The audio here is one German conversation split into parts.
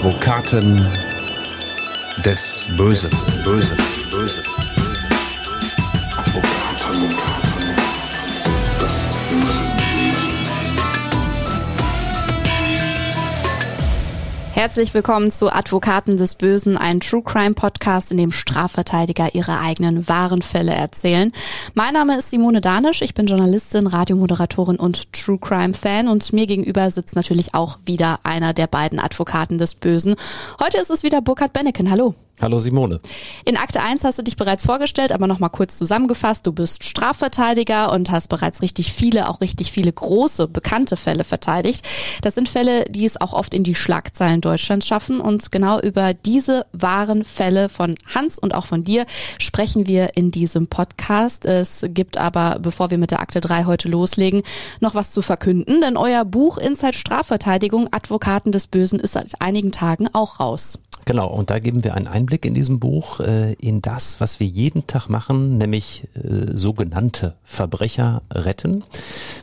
Advokaten des Bösen. Bösen. Bösen. Herzlich willkommen zu Advokaten des Bösen, ein True Crime Podcast, in dem Strafverteidiger ihre eigenen wahren Fälle erzählen. Mein Name ist Simone Danisch, ich bin Journalistin, Radiomoderatorin und True Crime Fan und mir gegenüber sitzt natürlich auch wieder einer der beiden Advokaten des Bösen. Heute ist es wieder Burkhard Benneken. Hallo. Hallo Simone. In Akte 1 hast du dich bereits vorgestellt, aber nochmal kurz zusammengefasst. Du bist Strafverteidiger und hast bereits richtig viele, auch richtig viele große, bekannte Fälle verteidigt. Das sind Fälle, die es auch oft in die Schlagzeilen Deutschlands schaffen. Und genau über diese wahren Fälle von Hans und auch von dir sprechen wir in diesem Podcast. Es gibt aber, bevor wir mit der Akte 3 heute loslegen, noch was zu verkünden, denn euer Buch Inside Strafverteidigung, Advokaten des Bösen, ist seit einigen Tagen auch raus. Genau, und da geben wir einen Einblick in diesem Buch äh, in das, was wir jeden Tag machen, nämlich äh, sogenannte Verbrecher retten.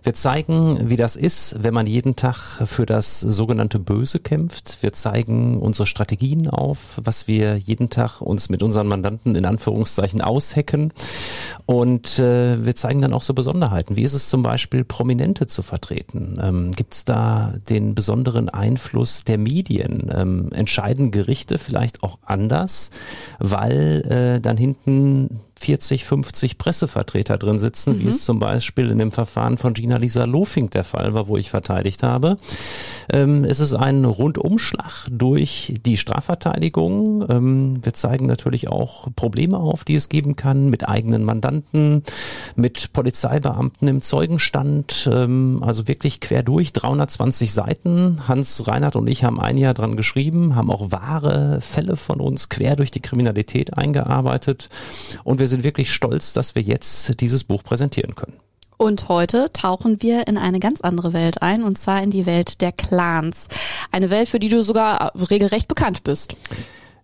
Wir zeigen, wie das ist, wenn man jeden Tag für das sogenannte Böse kämpft. Wir zeigen unsere Strategien auf, was wir jeden Tag uns mit unseren Mandanten in Anführungszeichen aushecken. Und äh, wir zeigen dann auch so Besonderheiten. Wie ist es zum Beispiel, Prominente zu vertreten? Ähm, Gibt es da den besonderen Einfluss der Medien? Ähm, entscheiden Gerichte vielleicht auch anders, weil äh, dann hinten 40, 50 Pressevertreter drin sitzen, mhm. wie es zum Beispiel in dem Verfahren von Gina Lisa Lofink der Fall war, wo ich verteidigt habe. Ähm, es ist ein Rundumschlag durch die Strafverteidigung. Ähm, wir zeigen natürlich auch Probleme auf, die es geben kann mit eigenen Mandanten, mit Polizeibeamten im Zeugenstand. Ähm, also wirklich quer durch, 320 Seiten. Hans Reinhardt und ich haben ein Jahr dran geschrieben, haben auch wahre Fälle von uns quer durch die Kriminalität eingearbeitet und wir wir sind wirklich stolz, dass wir jetzt dieses Buch präsentieren können. Und heute tauchen wir in eine ganz andere Welt ein, und zwar in die Welt der Clans. Eine Welt, für die du sogar regelrecht bekannt bist.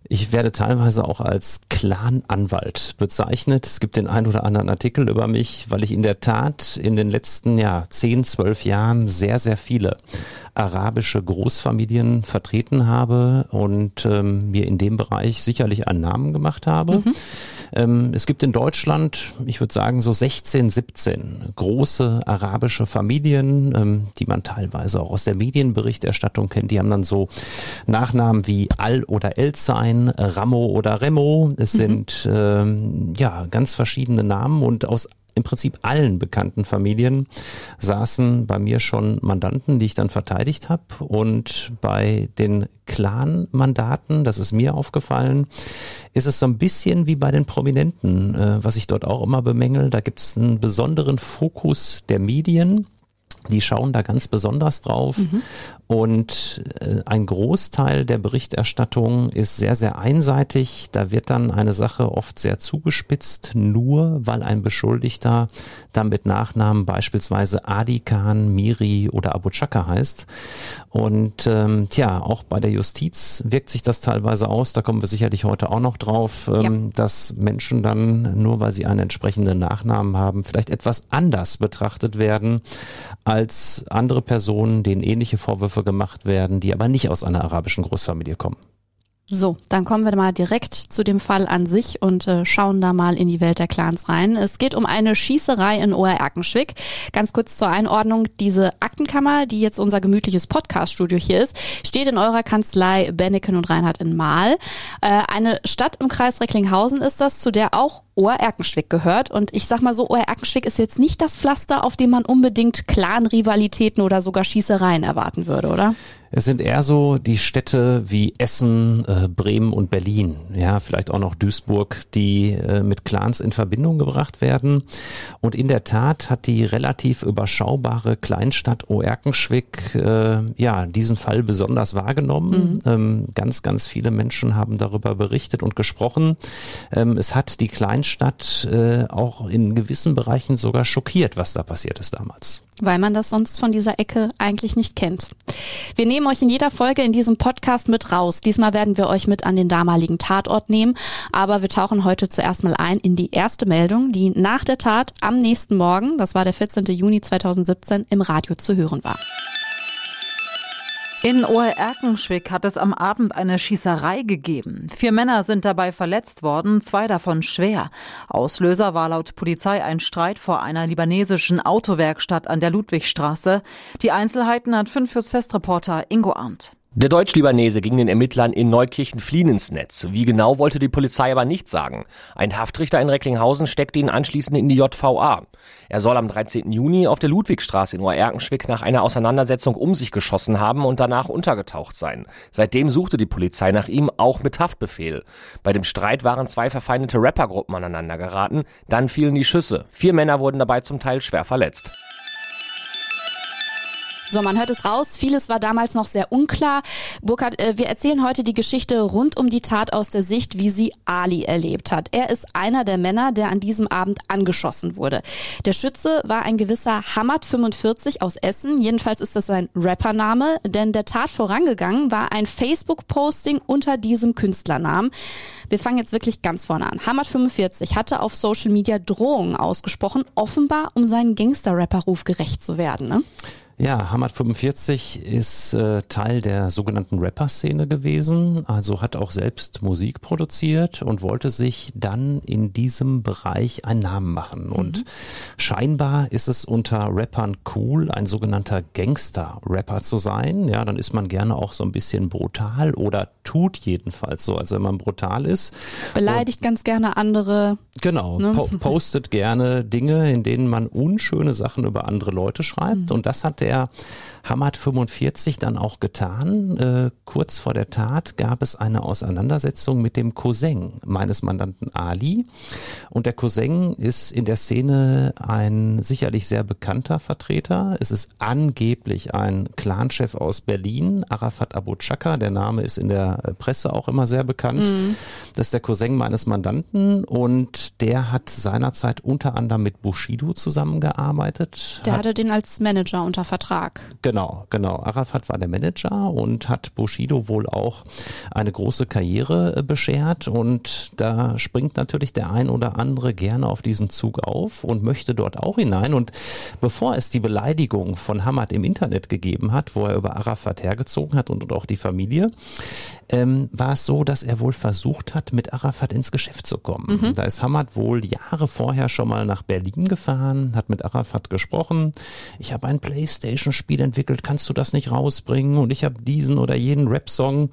Ich werde teilweise auch als Clan-Anwalt bezeichnet. Es gibt den ein oder anderen Artikel über mich, weil ich in der Tat in den letzten ja, 10, 12 Jahren sehr, sehr viele arabische Großfamilien vertreten habe und ähm, mir in dem Bereich sicherlich einen Namen gemacht habe. Mhm. Ähm, es gibt in Deutschland, ich würde sagen, so 16, 17 große arabische Familien, ähm, die man teilweise auch aus der Medienberichterstattung kennt. Die haben dann so Nachnamen wie Al oder Elzein, Ramo oder Remo. Es mhm. sind ähm, ja ganz verschiedene Namen und aus im Prinzip allen bekannten Familien saßen bei mir schon Mandanten, die ich dann verteidigt habe. Und bei den Clan-Mandaten, das ist mir aufgefallen, ist es so ein bisschen wie bei den Prominenten, äh, was ich dort auch immer bemängel. Da gibt es einen besonderen Fokus der Medien die schauen da ganz besonders drauf. Mhm. Und äh, ein Großteil der Berichterstattung ist sehr, sehr einseitig. Da wird dann eine Sache oft sehr zugespitzt, nur weil ein Beschuldigter dann mit Nachnamen beispielsweise Adi Khan, Miri oder Abu Chaka heißt. Und ähm, tja, auch bei der Justiz wirkt sich das teilweise aus. Da kommen wir sicherlich heute auch noch drauf, ähm, ja. dass Menschen dann, nur weil sie einen entsprechenden Nachnamen haben, vielleicht etwas anders betrachtet werden als andere Personen, denen ähnliche Vorwürfe gemacht werden, die aber nicht aus einer arabischen Großfamilie kommen. So, dann kommen wir mal direkt zu dem Fall an sich und äh, schauen da mal in die Welt der Clans rein. Es geht um eine Schießerei in Oer-Erkenschwick. Ganz kurz zur Einordnung. Diese Aktenkammer, die jetzt unser gemütliches Podcaststudio hier ist, steht in eurer Kanzlei Benneken und Reinhardt in Mahl. Äh, eine Stadt im Kreis Recklinghausen ist das, zu der auch Oer-Erkenschwick gehört. Und ich sag mal so, Oer-Erkenschwick ist jetzt nicht das Pflaster, auf dem man unbedingt Clan-Rivalitäten oder sogar Schießereien erwarten würde, oder? Es sind eher so die Städte wie Essen, äh, Bremen und Berlin, ja, vielleicht auch noch Duisburg, die äh, mit Clans in Verbindung gebracht werden. Und in der Tat hat die relativ überschaubare Kleinstadt Oerkenschwick äh, ja diesen Fall besonders wahrgenommen. Mhm. Ähm, ganz, ganz viele Menschen haben darüber berichtet und gesprochen. Ähm, es hat die Kleinstadt äh, auch in gewissen Bereichen sogar schockiert, was da passiert ist damals weil man das sonst von dieser Ecke eigentlich nicht kennt. Wir nehmen euch in jeder Folge in diesem Podcast mit raus. Diesmal werden wir euch mit an den damaligen Tatort nehmen, aber wir tauchen heute zuerst mal ein in die erste Meldung, die nach der Tat am nächsten Morgen, das war der 14. Juni 2017, im Radio zu hören war. In Oerkenschwick hat es am Abend eine Schießerei gegeben. Vier Männer sind dabei verletzt worden, zwei davon schwer. Auslöser war laut Polizei ein Streit vor einer libanesischen Autowerkstatt an der Ludwigstraße. Die Einzelheiten hat 5 fürs Festreporter Ingo Arndt. Der Deutsch-Libanese ging den Ermittlern in Neukirchen fliehen ins Netz. Wie genau wollte die Polizei aber nicht sagen. Ein Haftrichter in Recklinghausen steckte ihn anschließend in die JVA. Er soll am 13. Juni auf der Ludwigstraße in Oerkenschwick nach einer Auseinandersetzung um sich geschossen haben und danach untergetaucht sein. Seitdem suchte die Polizei nach ihm, auch mit Haftbefehl. Bei dem Streit waren zwei verfeindete Rappergruppen aneinander geraten. Dann fielen die Schüsse. Vier Männer wurden dabei zum Teil schwer verletzt. So, man hört es raus. Vieles war damals noch sehr unklar. Burkhard, äh, wir erzählen heute die Geschichte rund um die Tat aus der Sicht, wie sie Ali erlebt hat. Er ist einer der Männer, der an diesem Abend angeschossen wurde. Der Schütze war ein gewisser Hamad 45 aus Essen. Jedenfalls ist das sein Rappername, denn der Tat vorangegangen war ein Facebook-Posting unter diesem Künstlernamen. Wir fangen jetzt wirklich ganz vorne an. Hamad 45 hatte auf Social Media Drohungen ausgesprochen, offenbar um seinen Gangster-Rapper-Ruf gerecht zu werden. Ne? Ja, Hamad 45 ist äh, Teil der sogenannten Rapper-Szene gewesen, also hat auch selbst Musik produziert und wollte sich dann in diesem Bereich einen Namen machen. Mhm. Und scheinbar ist es unter Rappern cool, ein sogenannter Gangster-Rapper zu sein. Ja, dann ist man gerne auch so ein bisschen brutal oder tut jedenfalls so, als wenn man brutal ist. Beleidigt und, ganz gerne andere. Genau, ne? po postet gerne Dinge, in denen man unschöne Sachen über andere Leute schreibt. Mhm. Und das hat der Hamad 45 dann auch getan. Äh, kurz vor der Tat gab es eine Auseinandersetzung mit dem Cousin meines Mandanten Ali. Und der Cousin ist in der Szene ein sicherlich sehr bekannter Vertreter. Es ist angeblich ein Clanchef aus Berlin, Arafat Abu Chaka. Der Name ist in der Presse auch immer sehr bekannt. Mhm. Das ist der Cousin meines Mandanten und der hat seinerzeit unter anderem mit Bushido zusammengearbeitet. Der hatte den als Manager unter Vertrag. Genau, genau. Arafat war der Manager und hat Bushido wohl auch eine große Karriere äh, beschert und da springt natürlich der ein oder andere gerne auf diesen Zug auf und möchte dort auch hinein und bevor es die Beleidigung von Hamad im Internet gegeben hat, wo er über Arafat hergezogen hat und, und auch die Familie, ähm, war es so, dass er wohl versucht hat, mit Arafat ins Geschäft zu kommen. Mhm. Da ist Hamad wohl Jahre vorher schon mal nach Berlin gefahren, hat mit Arafat gesprochen. Ich habe ein Playstation-Spiel entwickelt, kannst du das nicht rausbringen? Und ich habe diesen oder jenen Rap-Song.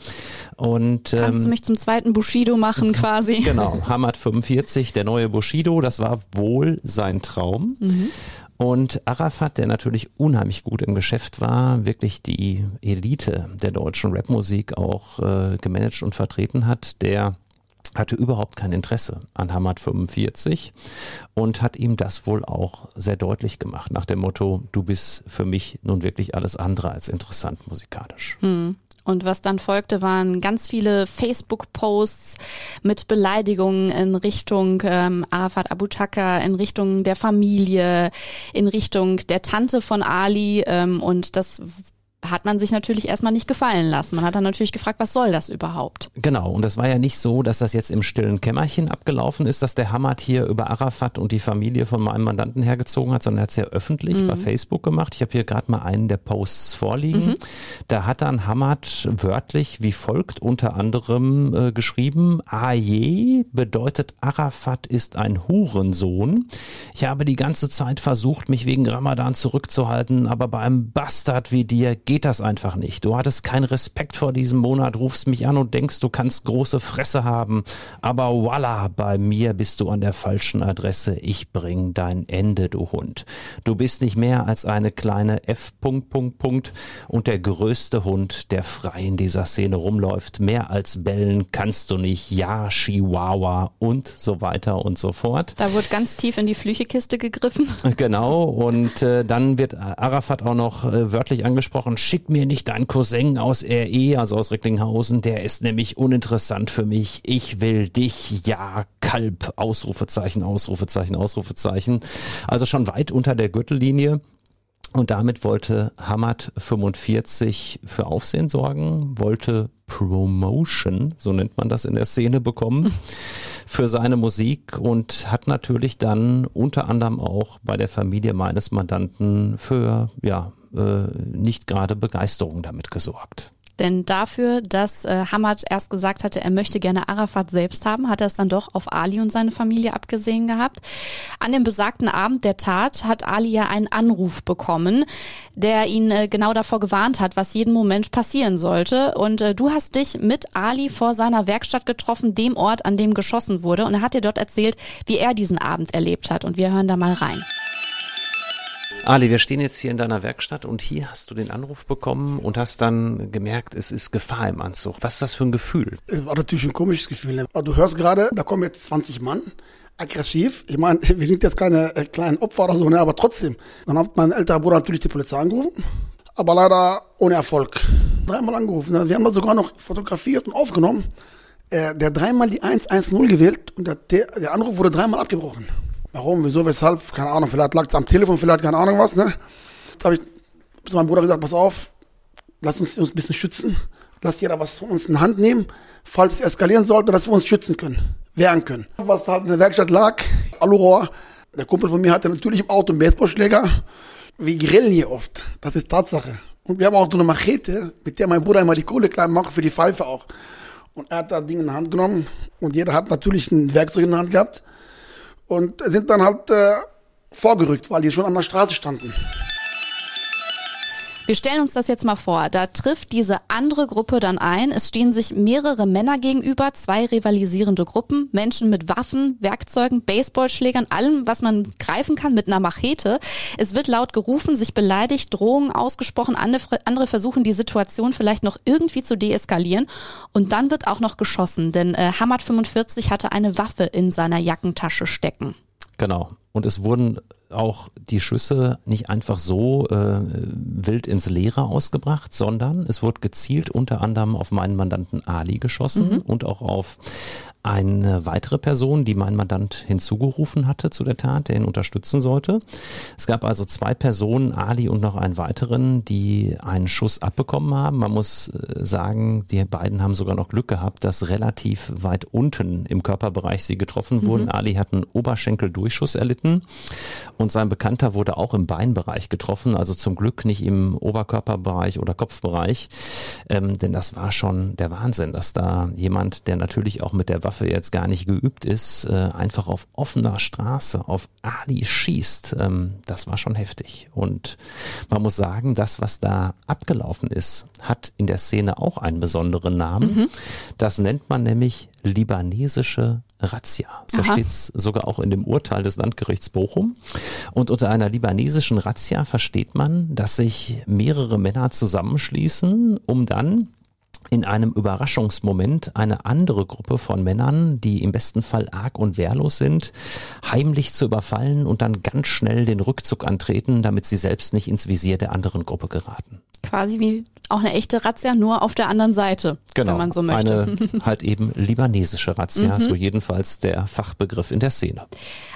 Und ähm, kannst du mich zum zweiten Bushido machen quasi? Genau, Hamad 45, der neue Bushido, das war wohl sein Traum. Mhm. Und Arafat, der natürlich unheimlich gut im Geschäft war, wirklich die Elite der deutschen Rapmusik auch äh, gemanagt und vertreten hat, der hatte überhaupt kein Interesse an Hamad 45 und hat ihm das wohl auch sehr deutlich gemacht, nach dem Motto, du bist für mich nun wirklich alles andere als interessant musikalisch. Hm. Und was dann folgte, waren ganz viele Facebook-Posts mit Beleidigungen in Richtung ähm, Arafat Abu Chaka, in Richtung der Familie, in Richtung der Tante von Ali. Ähm, und das hat man sich natürlich erstmal nicht gefallen lassen. Man hat dann natürlich gefragt, was soll das überhaupt? Genau, und es war ja nicht so, dass das jetzt im stillen Kämmerchen abgelaufen ist, dass der Hamad hier über Arafat und die Familie von meinem Mandanten hergezogen hat, sondern er hat es ja öffentlich mhm. bei Facebook gemacht. Ich habe hier gerade mal einen der Posts vorliegen. Mhm. Da hat dann Hamad wörtlich wie folgt unter anderem äh, geschrieben, Aje bedeutet Arafat ist ein Hurensohn. Ich habe die ganze Zeit versucht, mich wegen Ramadan zurückzuhalten, aber bei einem Bastard wie dir geht das einfach nicht. Du hattest keinen Respekt vor diesem Monat, rufst mich an und denkst, du kannst große Fresse haben. Aber voila, bei mir bist du an der falschen Adresse. Ich bring dein Ende, du Hund. Du bist nicht mehr als eine kleine F. Punkt, Punkt, Punkt und der größte Hund, der frei in dieser Szene rumläuft. Mehr als bellen kannst du nicht. Ja, Chihuahua und so weiter und so fort. Da wird ganz tief in die Flüchekiste gegriffen. Genau. Und äh, dann wird Arafat auch noch äh, wörtlich angesprochen, schick mir nicht deinen Cousin aus RE, also aus Recklinghausen, der ist nämlich uninteressant für mich. Ich will dich, ja, Kalb, Ausrufezeichen, Ausrufezeichen, Ausrufezeichen. Also schon weit unter der Gürtellinie. Und damit wollte Hamad 45 für Aufsehen sorgen, wollte Promotion, so nennt man das in der Szene, bekommen für seine Musik und hat natürlich dann unter anderem auch bei der Familie meines Mandanten für ja äh, nicht gerade Begeisterung damit gesorgt. Denn dafür, dass äh, Hamad erst gesagt hatte, er möchte gerne Arafat selbst haben, hat er es dann doch auf Ali und seine Familie abgesehen gehabt. An dem besagten Abend der Tat hat Ali ja einen Anruf bekommen, der ihn äh, genau davor gewarnt hat, was jeden Moment passieren sollte. Und äh, du hast dich mit Ali vor seiner Werkstatt getroffen, dem Ort, an dem geschossen wurde. Und er hat dir dort erzählt, wie er diesen Abend erlebt hat. Und wir hören da mal rein. Ali, wir stehen jetzt hier in deiner Werkstatt und hier hast du den Anruf bekommen und hast dann gemerkt, es ist Gefahr im Anzug. Was ist das für ein Gefühl? Es war natürlich ein komisches Gefühl. Ne? Du hörst gerade, da kommen jetzt 20 Mann, aggressiv. Ich meine, wir sind jetzt keine äh, kleinen Opfer oder so, ne? aber trotzdem. Dann hat mein älterer Bruder natürlich die Polizei angerufen, aber leider ohne Erfolg. Dreimal angerufen. Ne? Wir haben das sogar noch fotografiert und aufgenommen. Äh, der dreimal die 110 gewählt und der, der Anruf wurde dreimal abgebrochen. Warum, wieso, weshalb, keine Ahnung, vielleicht lag es am Telefon, vielleicht keine Ahnung was, ne? Jetzt habe ich zu meinem Bruder gesagt, pass auf, lass uns uns ein bisschen schützen, lass jeder was von uns in die Hand nehmen, falls es eskalieren sollte, dass wir uns schützen können, wehren können. Was halt in der Werkstatt lag, Alurohr, der Kumpel von mir hatte natürlich im Auto einen Baseballschläger, wir grillen hier oft, das ist Tatsache. Und wir haben auch so eine Machete, mit der mein Bruder immer die Kohle klein macht, für die Pfeife auch. Und er hat da Ding in die Hand genommen. Und jeder hat natürlich ein Werkzeug in der Hand gehabt und sind dann halt äh, vorgerückt, weil die schon an der Straße standen. Wir stellen uns das jetzt mal vor. Da trifft diese andere Gruppe dann ein. Es stehen sich mehrere Männer gegenüber, zwei rivalisierende Gruppen, Menschen mit Waffen, Werkzeugen, Baseballschlägern, allem, was man greifen kann, mit einer Machete. Es wird laut gerufen, sich beleidigt, Drohungen ausgesprochen. Andere versuchen die Situation vielleicht noch irgendwie zu deeskalieren. Und dann wird auch noch geschossen, denn äh, Hamad 45 hatte eine Waffe in seiner Jackentasche stecken. Genau. Und es wurden auch die Schüsse nicht einfach so äh, wild ins Leere ausgebracht, sondern es wurde gezielt unter anderem auf meinen Mandanten Ali geschossen mhm. und auch auf eine weitere Person, die mein Mandant hinzugerufen hatte zu der Tat, der ihn unterstützen sollte. Es gab also zwei Personen, Ali und noch einen weiteren, die einen Schuss abbekommen haben. Man muss äh, sagen, die beiden haben sogar noch Glück gehabt, dass relativ weit unten im Körperbereich sie getroffen mhm. wurden. Ali hat einen Oberschenkeldurchschuss erlitten und sein Bekannter wurde auch im Beinbereich getroffen, also zum Glück nicht im Oberkörperbereich oder Kopfbereich, ähm, denn das war schon der Wahnsinn, dass da jemand, der natürlich auch mit der Waffe jetzt gar nicht geübt ist, äh, einfach auf offener Straße auf Ali schießt. Ähm, das war schon heftig. Und man muss sagen, das, was da abgelaufen ist, hat in der Szene auch einen besonderen Namen. Mhm. Das nennt man nämlich libanesische Razzia. So steht es sogar auch in dem Urteil des Landgerichts Bochum. Und unter einer libanesischen Razzia versteht man, dass sich mehrere Männer zusammenschließen, um dann in einem Überraschungsmoment eine andere Gruppe von Männern, die im besten Fall arg und wehrlos sind, heimlich zu überfallen und dann ganz schnell den Rückzug antreten, damit sie selbst nicht ins Visier der anderen Gruppe geraten. Quasi wie auch eine echte Razzia, nur auf der anderen Seite, genau, wenn man so möchte. Eine halt eben libanesische Razzia, mhm. so jedenfalls der Fachbegriff in der Szene.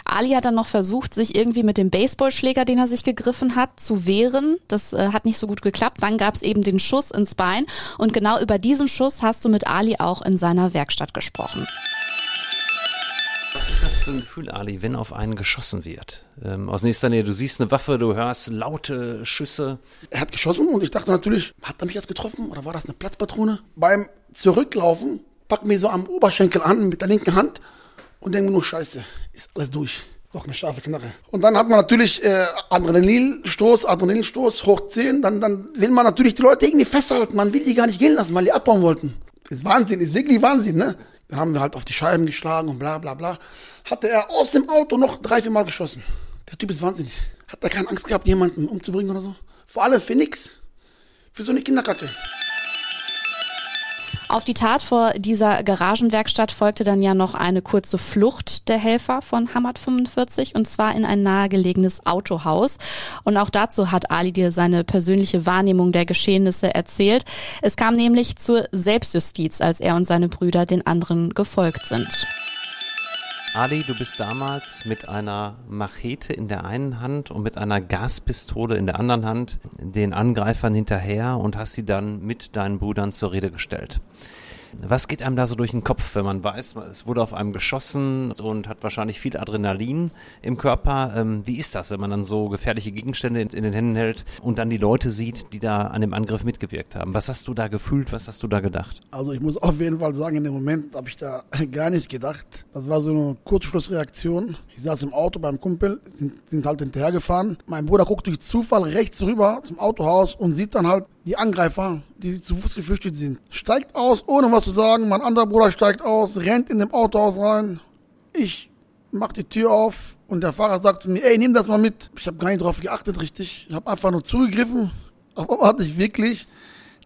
Ali hat dann noch versucht, sich irgendwie mit dem Baseballschläger, den er sich gegriffen hat, zu wehren. Das äh, hat nicht so gut geklappt. Dann gab es eben den Schuss ins Bein. Und genau über diesen Schuss hast du mit Ali auch in seiner Werkstatt gesprochen. Was ist das für ein Gefühl, Ali, wenn auf einen geschossen wird? Ähm, aus nächster Nähe, du siehst eine Waffe, du hörst laute Schüsse. Er hat geschossen und ich dachte natürlich, hat er mich jetzt getroffen oder war das eine Platzpatrone? Beim Zurücklaufen packt mir so am Oberschenkel an mit der linken Hand und denke nur, scheiße, ist alles durch. Doch eine scharfe Knarre. Und dann hat man natürlich äh, Adrenalinstoß, Adrenalinstoß hoch 10. Dann, dann will man natürlich die Leute irgendwie festhalten. Man will die gar nicht gehen lassen, weil die abbauen wollten. Ist Wahnsinn, ist wirklich Wahnsinn, ne? Dann haben wir halt auf die Scheiben geschlagen und bla bla bla. Hatte er aus dem Auto noch drei, vier Mal geschossen. Der Typ ist wahnsinnig. Hat er keine Angst gehabt, jemanden umzubringen oder so? Vor allem für nix. Für so eine Kinderkacke. Auf die Tat vor dieser Garagenwerkstatt folgte dann ja noch eine kurze Flucht der Helfer von Hamad 45 und zwar in ein nahegelegenes Autohaus. Und auch dazu hat Ali dir seine persönliche Wahrnehmung der Geschehnisse erzählt. Es kam nämlich zur Selbstjustiz, als er und seine Brüder den anderen gefolgt sind. Ali, du bist damals mit einer Machete in der einen Hand und mit einer Gaspistole in der anderen Hand den Angreifern hinterher und hast sie dann mit deinen Brüdern zur Rede gestellt. Was geht einem da so durch den Kopf, wenn man weiß, es wurde auf einem geschossen und hat wahrscheinlich viel Adrenalin im Körper? Ähm, wie ist das, wenn man dann so gefährliche Gegenstände in, den Händen hält und dann die Leute sieht, die da an dem Angriff mitgewirkt haben? Was hast du da gefühlt? Was hast du da gedacht? Also ich muss auf jeden Fall sagen, in dem Moment habe ich da gar nichts gedacht. Das war so eine Kurzschlussreaktion. Ich saß im Auto beim Kumpel, sind halt hinterhergefahren. Mein Bruder guckt durch Zufall rechts rüber zum Autohaus und sieht dann halt die Angreifer, die zu Fuß geflüchtet sind. Steigt aus, ohne was zu sagen. Mein anderer Bruder steigt aus, rennt in dem Autohaus rein. Ich mach die Tür auf und der Fahrer sagt zu mir, ey, nimm das mal mit. Ich habe gar nicht drauf geachtet, richtig. Ich habe einfach nur zugegriffen. Aber hatte ich wirklich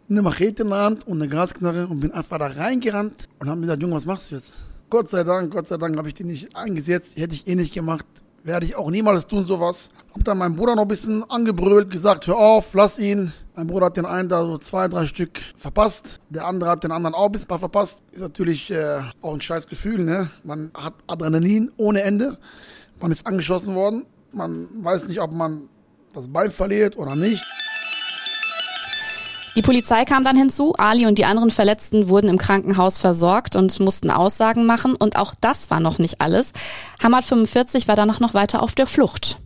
eine Machete in der Hand und eine Gasknarre und bin einfach da reingerannt und haben gesagt, Junge, was machst du jetzt? Gott sei Dank, Gott sei Dank habe ich die nicht eingesetzt. Hätte ich eh nicht gemacht. Werde ich auch niemals tun, sowas. Hab dann meinen Bruder noch ein bisschen angebrüllt, gesagt, hör auf, lass ihn. Mein Bruder hat den einen da so zwei, drei Stück verpasst. Der andere hat den anderen auch ein bisschen verpasst. Ist natürlich äh, auch ein scheiß Gefühl, ne? Man hat Adrenalin ohne Ende. Man ist angeschossen worden. Man weiß nicht, ob man das Bein verliert oder nicht. Die Polizei kam dann hinzu, Ali und die anderen Verletzten wurden im Krankenhaus versorgt und mussten Aussagen machen und auch das war noch nicht alles. Hamad 45 war danach noch weiter auf der Flucht.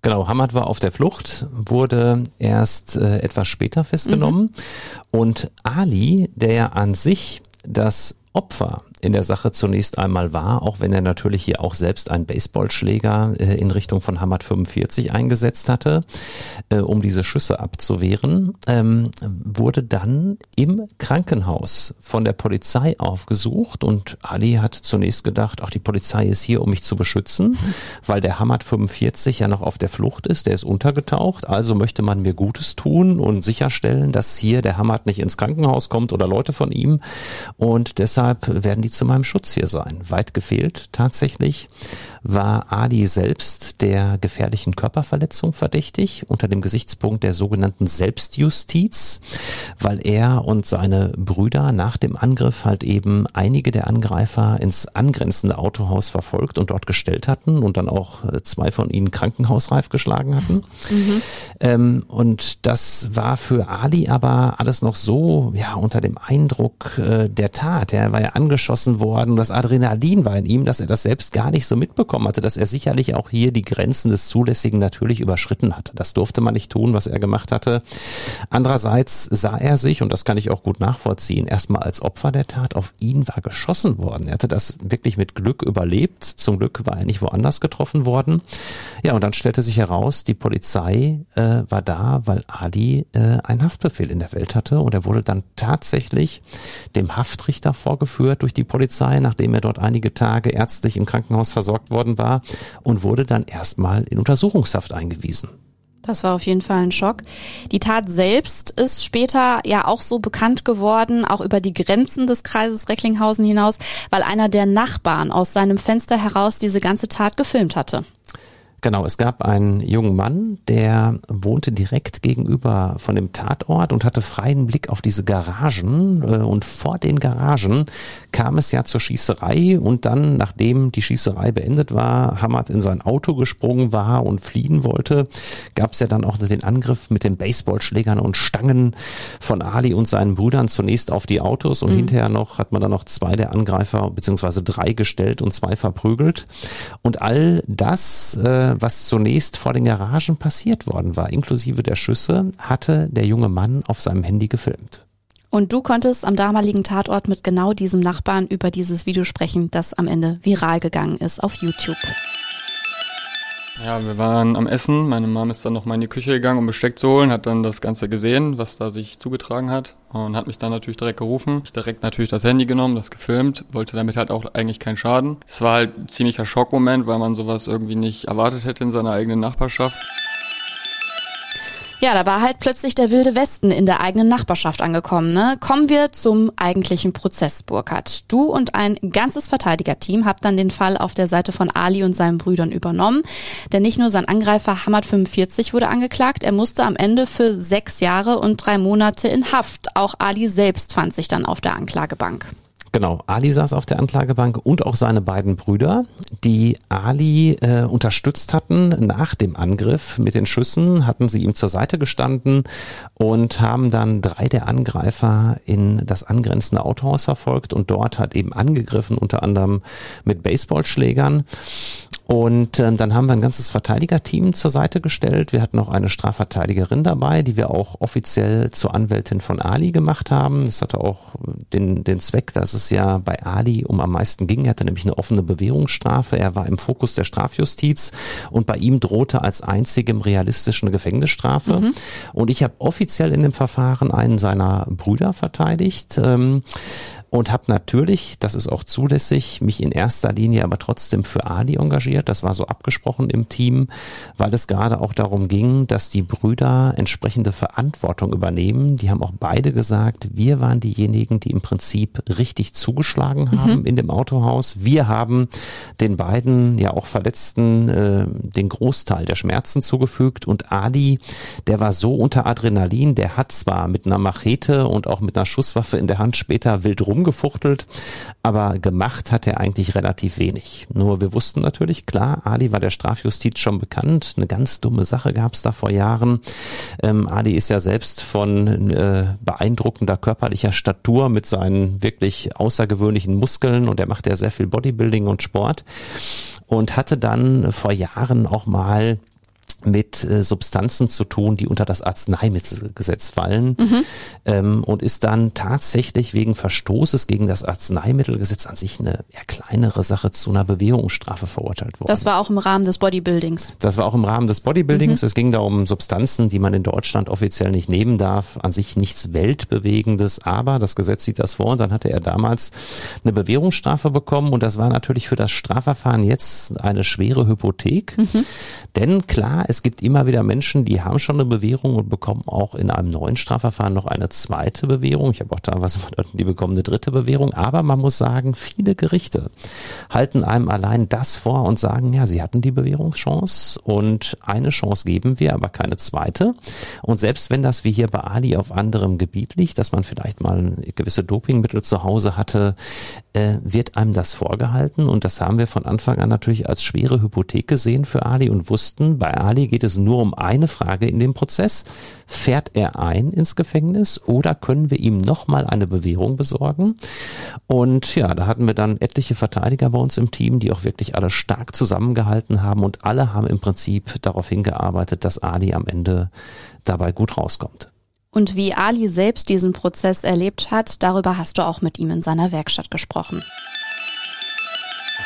Genau, Hamad war auf der Flucht, wurde erst äh, etwas später festgenommen mhm. und Ali, der ja an sich das Opfer in der Sache zunächst einmal war, auch wenn er natürlich hier auch selbst einen Baseballschläger äh, in Richtung von Hamad 45 eingesetzt hatte, äh, um diese Schüsse abzuwehren, ähm, wurde dann im Krankenhaus von der Polizei aufgesucht und Ali hat zunächst gedacht, ach die Polizei ist hier, um mich zu beschützen, weil der Hamad 45 ja noch auf der Flucht ist, der ist untergetaucht, also möchte man mir Gutes tun und sicherstellen, dass hier der Hamad nicht ins Krankenhaus kommt oder Leute von ihm. Und deshalb werden die zu meinem Schutz hier sein. Weit gefehlt tatsächlich war Ali selbst der gefährlichen Körperverletzung verdächtig unter dem Gesichtspunkt der sogenannten Selbstjustiz, weil er und seine Brüder nach dem Angriff halt eben einige der Angreifer ins angrenzende Autohaus verfolgt und dort gestellt hatten und dann auch äh, zwei von ihnen krankenhausreif geschlagen hatten. Mhm. Ähm, und das war für Ali aber alles noch so, ja, unter dem Eindruck äh, der Tat. Er war ja angeschossen worden, das Adrenalin war in ihm, dass er das selbst gar nicht so mitbekommen mitbekommen hatte, dass er sicherlich auch hier die Grenzen des Zulässigen natürlich überschritten hatte. Das durfte man nicht tun, was er gemacht hatte. Andererseits sah er sich, und das kann ich auch gut nachvollziehen, erstmal als Opfer der Tat. Auf ihn war geschossen worden. Er hatte das wirklich mit Glück überlebt. Zum Glück war er nicht woanders getroffen worden. Ja, und dann stellte sich heraus, die Polizei äh, war da, weil Ali äh, einen Haftbefehl in der Welt hatte und er wurde dann tatsächlich dem Haftrichter vorgeführt durch die Polizei, nachdem er dort einige Tage ärztlich im Krankenhaus versorgt worden war und wurde dann erstmal in Untersuchungshaft eingewiesen. Das war auf jeden Fall ein Schock. Die Tat selbst ist später ja auch so bekannt geworden, auch über die Grenzen des Kreises Recklinghausen hinaus, weil einer der Nachbarn aus seinem Fenster heraus diese ganze Tat gefilmt hatte. Genau, es gab einen jungen Mann, der wohnte direkt gegenüber von dem Tatort und hatte freien Blick auf diese Garagen. Äh, und vor den Garagen kam es ja zur Schießerei und dann, nachdem die Schießerei beendet war, Hamad in sein Auto gesprungen war und fliehen wollte, gab es ja dann auch den Angriff mit den Baseballschlägern und Stangen von Ali und seinen Brüdern zunächst auf die Autos und mhm. hinterher noch hat man dann noch zwei der Angreifer beziehungsweise drei gestellt und zwei verprügelt. Und all das äh, was zunächst vor den Garagen passiert worden war, inklusive der Schüsse, hatte der junge Mann auf seinem Handy gefilmt. Und du konntest am damaligen Tatort mit genau diesem Nachbarn über dieses Video sprechen, das am Ende viral gegangen ist auf YouTube. Ja, wir waren am Essen. Meine Mom ist dann nochmal in die Küche gegangen, um Besteck zu holen, hat dann das Ganze gesehen, was da sich zugetragen hat und hat mich dann natürlich direkt gerufen. Ich direkt natürlich das Handy genommen, das gefilmt, wollte damit halt auch eigentlich keinen Schaden. Es war halt ein ziemlicher Schockmoment, weil man sowas irgendwie nicht erwartet hätte in seiner eigenen Nachbarschaft. Ja, da war halt plötzlich der wilde Westen in der eigenen Nachbarschaft angekommen. Ne? Kommen wir zum eigentlichen Prozess, Burkhard. Du und ein ganzes Verteidigerteam habt dann den Fall auf der Seite von Ali und seinen Brüdern übernommen. Denn nicht nur sein Angreifer Hamad 45 wurde angeklagt, er musste am Ende für sechs Jahre und drei Monate in Haft. Auch Ali selbst fand sich dann auf der Anklagebank. Genau, Ali saß auf der Anklagebank und auch seine beiden Brüder, die Ali äh, unterstützt hatten nach dem Angriff mit den Schüssen, hatten sie ihm zur Seite gestanden und haben dann drei der Angreifer in das angrenzende Autohaus verfolgt und dort hat eben angegriffen, unter anderem mit Baseballschlägern. Und äh, dann haben wir ein ganzes Verteidigerteam zur Seite gestellt. Wir hatten noch eine Strafverteidigerin dabei, die wir auch offiziell zur Anwältin von Ali gemacht haben. Das hatte auch den, den Zweck, dass es ja bei Ali um am meisten ging. Er hatte nämlich eine offene Bewährungsstrafe. Er war im Fokus der Strafjustiz und bei ihm drohte als einzigem realistischen eine Gefängnisstrafe. Mhm. Und ich habe offiziell in dem Verfahren einen seiner Brüder verteidigt. Ähm, und habe natürlich, das ist auch zulässig, mich in erster Linie aber trotzdem für Ali engagiert. Das war so abgesprochen im Team, weil es gerade auch darum ging, dass die Brüder entsprechende Verantwortung übernehmen. Die haben auch beide gesagt, wir waren diejenigen, die im Prinzip richtig zugeschlagen mhm. haben mhm. in dem Autohaus. Wir haben den beiden ja auch Verletzten äh, den Großteil der Schmerzen zugefügt und Ali, der war so unter Adrenalin, der hat zwar mit einer Machete und auch mit einer Schusswaffe in der Hand später wild rum rumgefuchtelt, aber gemacht hat er eigentlich relativ wenig. Nur wir wussten natürlich, klar, Ali war der Strafjustiz schon bekannt. Eine ganz dumme Sache gab es da vor Jahren. Ähm, Ali ist ja selbst von äh, beeindruckender körperlicher Statur mit seinen wirklich außergewöhnlichen Muskeln und er macht ja sehr viel Bodybuilding und Sport und hatte dann vor Jahren auch mal mit äh, Substanzen zu tun, die unter das Arzneimittelgesetz fallen mhm. ähm, und ist dann tatsächlich wegen Verstoßes gegen das Arzneimittelgesetz an sich eine eher kleinere Sache zu einer Bewährungsstrafe verurteilt worden. Das war auch im Rahmen des Bodybuildings. Das war auch im Rahmen des Bodybuildings. Mhm. Es ging da um Substanzen, die man in Deutschland offiziell nicht nehmen darf. An sich nichts Weltbewegendes, aber das Gesetz sieht das vor und dann hatte er damals eine Bewährungsstrafe bekommen und das war natürlich für das Strafverfahren jetzt eine schwere Hypothek. Mhm. Denn klar, es gibt immer wieder Menschen, die haben schon eine Bewährung und bekommen auch in einem neuen Strafverfahren noch eine zweite Bewährung. Ich habe auch teilweise Leute, die bekommen eine dritte Bewährung. Aber man muss sagen, viele Gerichte halten einem allein das vor und sagen, ja, sie hatten die Bewährungschance und eine Chance geben wir, aber keine zweite. Und selbst wenn das wie hier bei Ali auf anderem Gebiet liegt, dass man vielleicht mal gewisse Dopingmittel zu Hause hatte, äh, wird einem das vorgehalten. Und das haben wir von Anfang an natürlich als schwere Hypothek gesehen für Ali und wussten, bei Ali geht es nur um eine Frage in dem Prozess. Fährt er ein ins Gefängnis oder können wir ihm nochmal eine Bewährung besorgen? Und ja, da hatten wir dann etliche Verteidiger bei uns im Team, die auch wirklich alle stark zusammengehalten haben und alle haben im Prinzip darauf hingearbeitet, dass Ali am Ende dabei gut rauskommt. Und wie Ali selbst diesen Prozess erlebt hat, darüber hast du auch mit ihm in seiner Werkstatt gesprochen.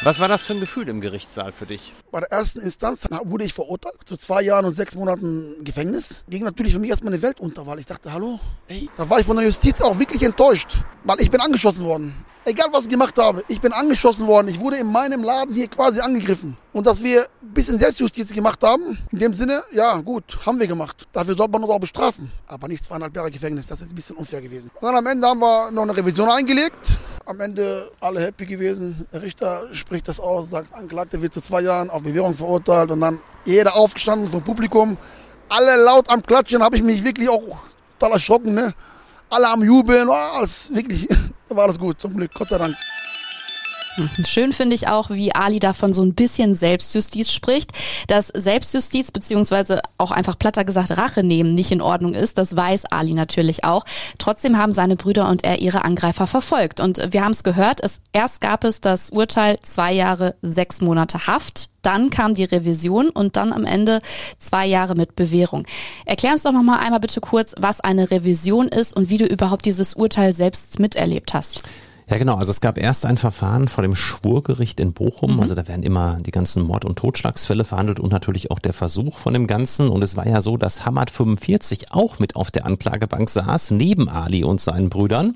Was war das für ein Gefühl im Gerichtssaal für dich? Bei der ersten Instanz wurde ich verurteilt zu zwei Jahren und sechs Monaten Gefängnis. Ging natürlich für mich erstmal eine Welt unter, weil ich dachte, hallo, ey, da war ich von der Justiz auch wirklich enttäuscht, weil ich bin angeschossen worden. Egal was ich gemacht habe, ich bin angeschossen worden. Ich wurde in meinem Laden hier quasi angegriffen. Und dass wir ein bisschen Selbstjustiz gemacht haben, in dem Sinne, ja gut, haben wir gemacht. Dafür sollte man uns auch bestrafen. Aber nicht zweieinhalb Jahre Gefängnis, das ist ein bisschen unfair gewesen. Und dann am Ende haben wir noch eine Revision eingelegt. Am Ende alle happy gewesen. Der Richter spricht das aus, sagt, Anklagte wird zu zwei Jahren auf Bewährung verurteilt. Und dann jeder aufgestanden vom Publikum. Alle laut am Klatschen, habe ich mich wirklich auch total erschrocken. Ne? Alle am Jubeln, oh, alles wirklich war alles gut, zum Glück, Gott sei Dank. Hm, schön finde ich auch, wie Ali davon so ein bisschen Selbstjustiz spricht. Dass Selbstjustiz beziehungsweise auch einfach platter gesagt Rache nehmen nicht in Ordnung ist, das weiß Ali natürlich auch. Trotzdem haben seine Brüder und er ihre Angreifer verfolgt. Und wir haben es gehört, es, erst gab es das Urteil zwei Jahre, sechs Monate Haft. Dann kam die Revision und dann am Ende zwei Jahre mit Bewährung. Erklär uns doch noch mal einmal bitte kurz, was eine Revision ist und wie du überhaupt dieses Urteil selbst miterlebt hast. Ja, genau. Also es gab erst ein Verfahren vor dem Schwurgericht in Bochum. Mhm. Also da werden immer die ganzen Mord- und Totschlagsfälle verhandelt und natürlich auch der Versuch von dem Ganzen. Und es war ja so, dass Hamad 45 auch mit auf der Anklagebank saß, neben Ali und seinen Brüdern.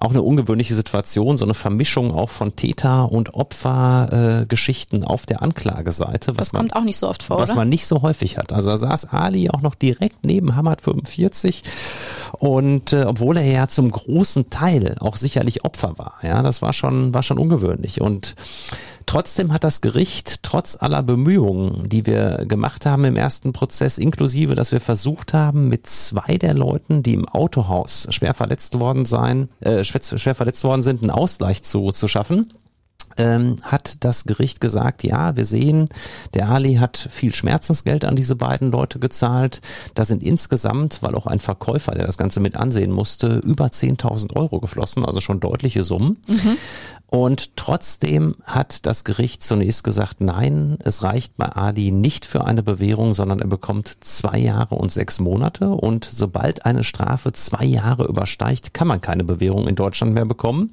Auch eine ungewöhnliche Situation, so eine Vermischung auch von Täter- und Opfergeschichten äh, auf der Anklageseite. das kommt auch nicht so oft vor, Was oder? man nicht so häufig hat. Also da saß Ali auch noch direkt neben Hamad 45 Und äh, obwohl er ja zum großen Teil auch sicherlich Opfer war, ja, das war schon, war schon ungewöhnlich. Und Trotzdem hat das Gericht trotz aller Bemühungen, die wir gemacht haben im ersten Prozess, inklusive, dass wir versucht haben, mit zwei der Leuten, die im Autohaus schwer verletzt worden sein, äh, schwer, schwer verletzt worden sind, einen Ausgleich zu, zu schaffen ähm, hat das Gericht gesagt, ja, wir sehen, der Ali hat viel Schmerzensgeld an diese beiden Leute gezahlt. Da sind insgesamt, weil auch ein Verkäufer, der das Ganze mit ansehen musste, über 10.000 Euro geflossen, also schon deutliche Summen. Mhm. Und trotzdem hat das Gericht zunächst gesagt, nein, es reicht bei Ali nicht für eine Bewährung, sondern er bekommt zwei Jahre und sechs Monate. Und sobald eine Strafe zwei Jahre übersteigt, kann man keine Bewährung in Deutschland mehr bekommen.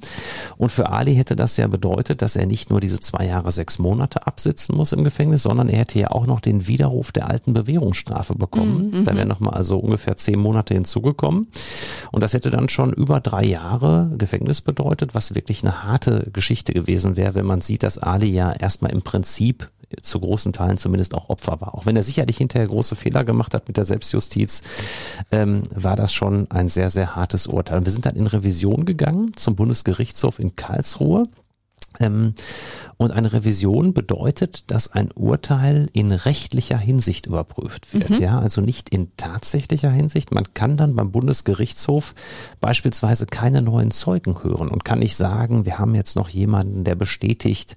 Und für Ali hätte das ja bedeutet, dass er nicht nur diese zwei Jahre, sechs Monate absitzen muss im Gefängnis, sondern er hätte ja auch noch den Widerruf der alten Bewährungsstrafe bekommen. Mhm. Da wären nochmal also ungefähr zehn Monate hinzugekommen. Und das hätte dann schon über drei Jahre Gefängnis bedeutet, was wirklich eine harte Geschichte gewesen wäre, wenn man sieht, dass Ali ja erstmal im Prinzip zu großen Teilen zumindest auch Opfer war. Auch wenn er sicherlich hinterher große Fehler gemacht hat mit der Selbstjustiz, ähm, war das schon ein sehr, sehr hartes Urteil. Und wir sind dann in Revision gegangen zum Bundesgerichtshof in Karlsruhe. Ähm, und eine Revision bedeutet, dass ein Urteil in rechtlicher Hinsicht überprüft wird. Mhm. Ja, also nicht in tatsächlicher Hinsicht. Man kann dann beim Bundesgerichtshof beispielsweise keine neuen Zeugen hören und kann nicht sagen, wir haben jetzt noch jemanden, der bestätigt,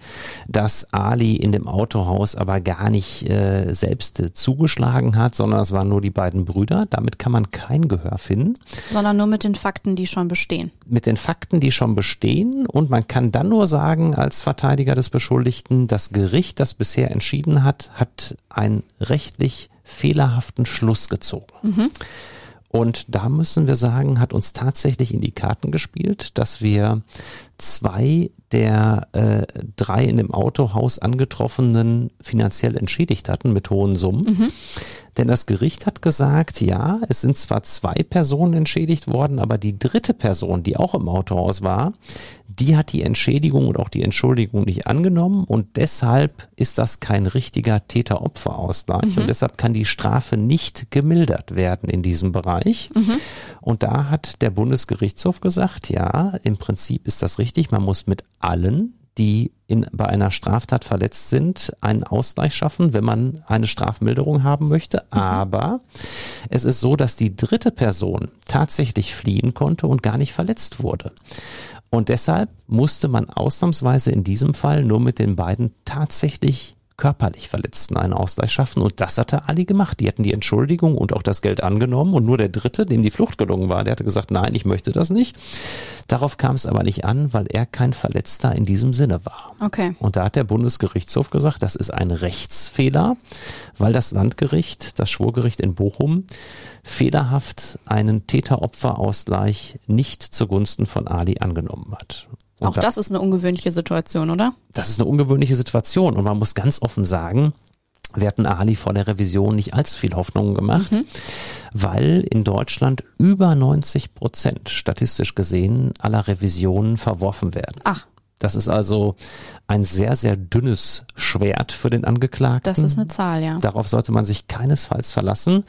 dass Ali in dem Autohaus aber gar nicht äh, selbst äh, zugeschlagen hat, sondern es waren nur die beiden Brüder. Damit kann man kein Gehör finden. Sondern nur mit den Fakten, die schon bestehen. Mit den Fakten, die schon bestehen. Und man kann dann nur sagen, als Verteidiger des Beschuldigten, das Gericht, das bisher entschieden hat, hat einen rechtlich fehlerhaften Schluss gezogen. Mhm. Und da müssen wir sagen, hat uns tatsächlich in die Karten gespielt, dass wir zwei der äh, drei in dem Autohaus angetroffenen finanziell entschädigt hatten mit hohen Summen. Mhm. Denn das Gericht hat gesagt, ja, es sind zwar zwei Personen entschädigt worden, aber die dritte Person, die auch im Autohaus war, die hat die Entschädigung und auch die Entschuldigung nicht angenommen und deshalb ist das kein richtiger Täter-Opfer-Ausgleich mhm. und deshalb kann die Strafe nicht gemildert werden in diesem Bereich. Mhm. Und da hat der Bundesgerichtshof gesagt, ja, im Prinzip ist das richtig, man muss mit allen die in, bei einer Straftat verletzt sind, einen Ausgleich schaffen, wenn man eine Strafmilderung haben möchte. Mhm. Aber es ist so, dass die dritte Person tatsächlich fliehen konnte und gar nicht verletzt wurde. Und deshalb musste man ausnahmsweise in diesem Fall nur mit den beiden tatsächlich körperlich Verletzten einen Ausgleich schaffen. Und das hatte Ali gemacht. Die hatten die Entschuldigung und auch das Geld angenommen. Und nur der Dritte, dem die Flucht gelungen war, der hatte gesagt, nein, ich möchte das nicht. Darauf kam es aber nicht an, weil er kein Verletzter in diesem Sinne war. Okay. Und da hat der Bundesgerichtshof gesagt, das ist ein Rechtsfehler, weil das Landgericht, das Schwurgericht in Bochum, fehlerhaft einen Täter-Opfer-Ausgleich nicht zugunsten von Ali angenommen hat. Und Auch das ist eine ungewöhnliche Situation, oder? Das ist eine ungewöhnliche Situation und man muss ganz offen sagen, wir hatten Ali vor der Revision nicht allzu viel Hoffnungen gemacht, mhm. weil in Deutschland über 90 Prozent statistisch gesehen aller Revisionen verworfen werden. Ach. Das ist also ein sehr, sehr dünnes Schwert für den Angeklagten. Das ist eine Zahl, ja. Darauf sollte man sich keinesfalls verlassen.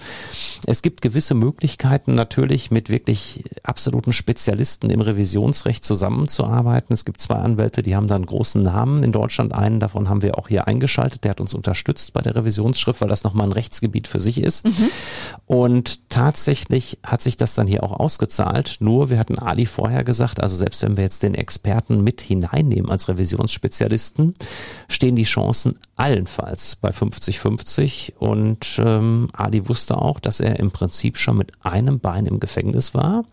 Es gibt gewisse Möglichkeiten natürlich mit wirklich absoluten Spezialisten im Revisionsrecht zusammenzuarbeiten. Es gibt zwei Anwälte, die haben da einen großen Namen in Deutschland. Einen davon haben wir auch hier eingeschaltet. Der hat uns unterstützt bei der Revisionsschrift, weil das nochmal ein Rechtsgebiet für sich ist. Mhm. Und tatsächlich hat sich das dann hier auch ausgezahlt. Nur wir hatten Ali vorher gesagt, also selbst wenn wir jetzt den Experten mit hineinnehmen als Revisionsspezialist, Spezialisten stehen die Chancen allenfalls bei 50-50 und ähm, Ali wusste auch, dass er im Prinzip schon mit einem Bein im Gefängnis war.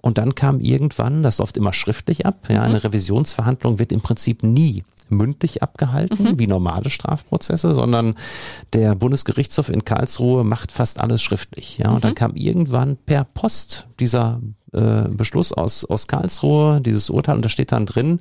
Und dann kam irgendwann, das läuft immer schriftlich ab, ja, eine mhm. Revisionsverhandlung wird im Prinzip nie mündlich abgehalten, mhm. wie normale Strafprozesse, sondern der Bundesgerichtshof in Karlsruhe macht fast alles schriftlich. Ja, und dann mhm. kam irgendwann per Post dieser äh, Beschluss aus, aus Karlsruhe, dieses Urteil, und da steht dann drin,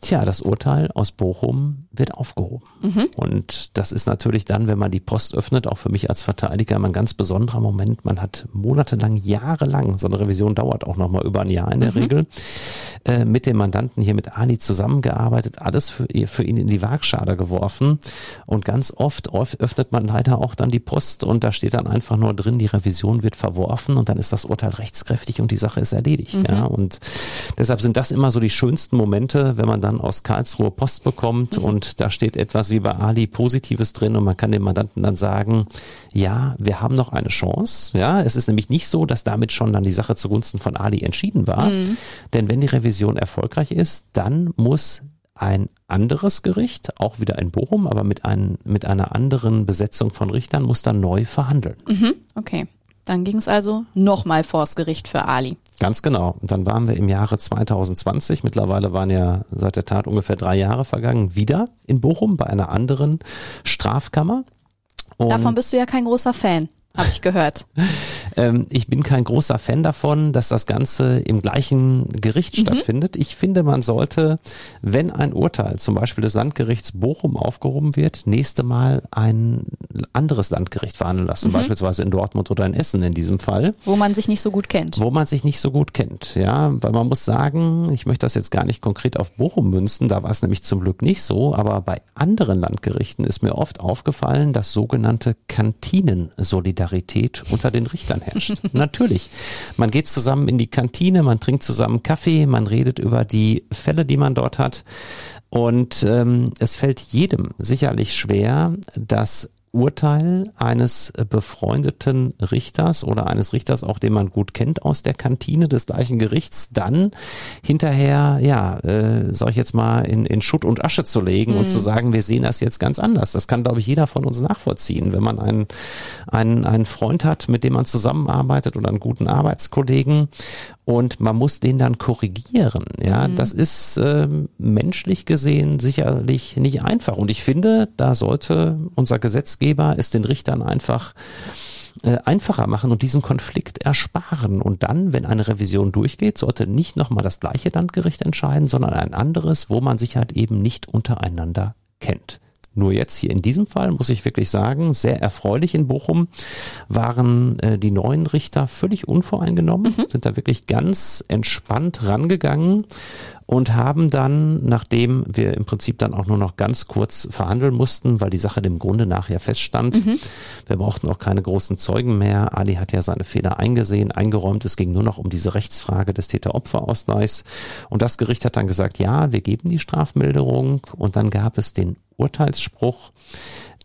Tja, das Urteil aus Bochum wird aufgehoben. Mhm. Und das ist natürlich dann, wenn man die Post öffnet, auch für mich als Verteidiger immer ein ganz besonderer Moment. Man hat monatelang, jahrelang, so eine Revision dauert auch nochmal über ein Jahr in der mhm. Regel, äh, mit dem Mandanten hier mit Ali zusammengearbeitet, alles für, für ihn in die Waagschale geworfen. Und ganz oft öffnet man leider auch dann die Post und da steht dann einfach nur drin, die Revision wird verworfen und dann ist das Urteil rechtskräftig und die Sache ist erledigt. Mhm. Ja. Und deshalb sind das immer so die schönsten Momente, wenn man dann dann aus Karlsruhe Post bekommt mhm. und da steht etwas wie bei Ali Positives drin und man kann dem Mandanten dann sagen, ja, wir haben noch eine Chance. Ja, es ist nämlich nicht so, dass damit schon dann die Sache zugunsten von Ali entschieden war. Mhm. Denn wenn die Revision erfolgreich ist, dann muss ein anderes Gericht, auch wieder in Bochum, aber mit, ein, mit einer anderen Besetzung von Richtern, muss dann neu verhandeln. Mhm, okay. Dann ging es also nochmal vors Gericht für Ali. Ganz genau. Und dann waren wir im Jahre 2020, mittlerweile waren ja seit der Tat ungefähr drei Jahre vergangen, wieder in Bochum bei einer anderen Strafkammer. Und Davon bist du ja kein großer Fan habe ich gehört. ähm, ich bin kein großer Fan davon, dass das Ganze im gleichen Gericht mhm. stattfindet. Ich finde, man sollte, wenn ein Urteil zum Beispiel des Landgerichts Bochum aufgehoben wird, nächste Mal ein anderes Landgericht verhandeln lassen, mhm. beispielsweise in Dortmund oder in Essen in diesem Fall. Wo man sich nicht so gut kennt. Wo man sich nicht so gut kennt, ja, weil man muss sagen, ich möchte das jetzt gar nicht konkret auf Bochum münzen, da war es nämlich zum Glück nicht so, aber bei anderen Landgerichten ist mir oft aufgefallen, dass sogenannte Kantinensolidarität Solidarität unter den Richtern herrscht. Natürlich. Man geht zusammen in die Kantine, man trinkt zusammen Kaffee, man redet über die Fälle, die man dort hat. Und ähm, es fällt jedem sicherlich schwer, das Urteil eines befreundeten Richters oder eines Richters, auch den man gut kennt aus der Kantine des gleichen Gerichts, dann hinterher, ja, äh, sag ich jetzt mal, in, in Schutt und Asche zu legen mhm. und zu sagen, wir sehen das jetzt ganz anders. Das kann, glaube ich, jeder von uns nachvollziehen. Wenn man einen, einen, einen Freund hat, mit dem man zusammenarbeitet oder einen guten Arbeitskollegen und man muss den dann korrigieren. Ja, mhm. das ist äh, menschlich gesehen sicherlich nicht einfach. Und ich finde, da sollte unser Gesetzgeber es den Richtern einfach äh, einfacher machen und diesen Konflikt ersparen. Und dann, wenn eine Revision durchgeht, sollte nicht nochmal das gleiche Landgericht entscheiden, sondern ein anderes, wo man sich halt eben nicht untereinander kennt. Nur jetzt hier in diesem Fall muss ich wirklich sagen, sehr erfreulich in Bochum waren äh, die neuen Richter völlig unvoreingenommen, mhm. sind da wirklich ganz entspannt rangegangen und haben dann, nachdem wir im Prinzip dann auch nur noch ganz kurz verhandeln mussten, weil die Sache dem Grunde nachher feststand, mhm. wir brauchten auch keine großen Zeugen mehr. Ali hat ja seine Fehler eingesehen, eingeräumt. Es ging nur noch um diese Rechtsfrage des Täter-Opfer-Ausgleichs. Und das Gericht hat dann gesagt, ja, wir geben die Strafmilderung. Und dann gab es den Urteilsspruch,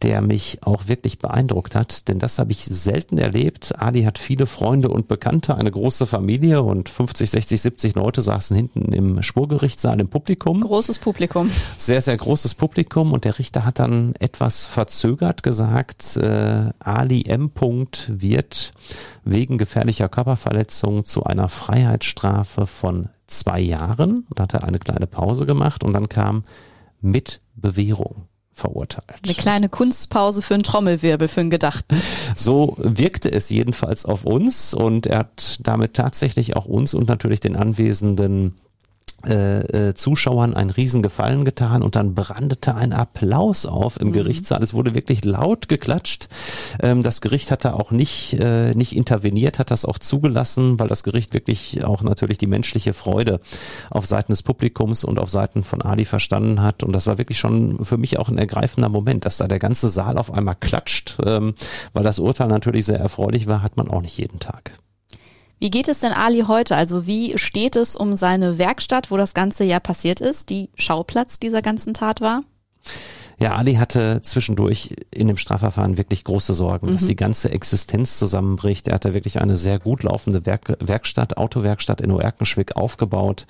der mich auch wirklich beeindruckt hat, denn das habe ich selten erlebt. Ali hat viele Freunde und Bekannte, eine große Familie und 50, 60, 70 Leute saßen hinten im Spurgerichtssaal im Publikum. Großes Publikum. Sehr, sehr großes Publikum und der Richter hat dann etwas verzögert gesagt, äh, Ali M. wird wegen gefährlicher Körperverletzung zu einer Freiheitsstrafe von zwei Jahren. Da hat er eine kleine Pause gemacht und dann kam mit Bewährung verurteilt. Eine kleine Kunstpause für einen Trommelwirbel, für einen Gedachten. So wirkte es jedenfalls auf uns und er hat damit tatsächlich auch uns und natürlich den anwesenden äh, äh, Zuschauern einen Riesengefallen getan und dann brandete ein Applaus auf im mhm. Gerichtssaal. Es wurde wirklich laut geklatscht. Ähm, das Gericht hat da auch nicht, äh, nicht interveniert, hat das auch zugelassen, weil das Gericht wirklich auch natürlich die menschliche Freude auf Seiten des Publikums und auf Seiten von Ali verstanden hat. Und das war wirklich schon für mich auch ein ergreifender Moment, dass da der ganze Saal auf einmal klatscht, ähm, weil das Urteil natürlich sehr erfreulich war, hat man auch nicht jeden Tag. Wie geht es denn Ali heute? Also wie steht es um seine Werkstatt, wo das ganze ja passiert ist, die Schauplatz dieser ganzen Tat war? Ja, Ali hatte zwischendurch in dem Strafverfahren wirklich große Sorgen, mhm. dass die ganze Existenz zusammenbricht. Er hatte wirklich eine sehr gut laufende Werk Werkstatt, Autowerkstatt in Oerkenschwick aufgebaut,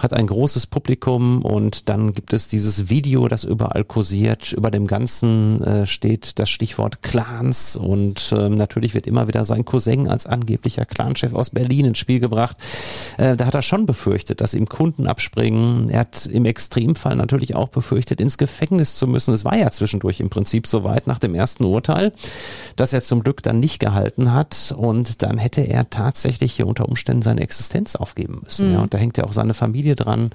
hat ein großes Publikum und dann gibt es dieses Video, das überall kursiert. Über dem Ganzen äh, steht das Stichwort Clans und äh, natürlich wird immer wieder sein Cousin als angeblicher Clanchef aus Berlin ins Spiel gebracht. Äh, da hat er schon befürchtet, dass ihm Kunden abspringen. Er hat im Extremfall natürlich auch befürchtet, ins Gefängnis zu müssen. Es war ja zwischendurch im Prinzip so weit nach dem ersten Urteil, dass er zum Glück dann nicht gehalten hat und dann hätte er tatsächlich hier unter Umständen seine Existenz aufgeben müssen. Mhm. Ja, und da hängt ja auch seine Familie dran.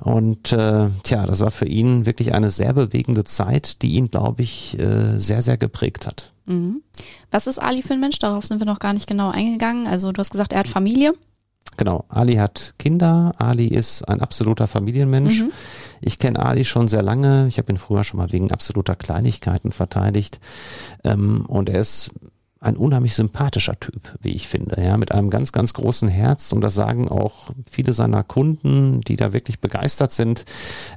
Und äh, tja, das war für ihn wirklich eine sehr bewegende Zeit, die ihn, glaube ich, äh, sehr, sehr geprägt hat. Mhm. Was ist Ali für ein Mensch? Darauf sind wir noch gar nicht genau eingegangen. Also du hast gesagt, er hat Familie. Genau, Ali hat Kinder, Ali ist ein absoluter Familienmensch. Mhm. Ich kenne Ali schon sehr lange, ich habe ihn früher schon mal wegen absoluter Kleinigkeiten verteidigt. Ähm, und er ist ein unheimlich sympathischer Typ, wie ich finde, ja, mit einem ganz, ganz großen Herz und das sagen auch viele seiner Kunden, die da wirklich begeistert sind.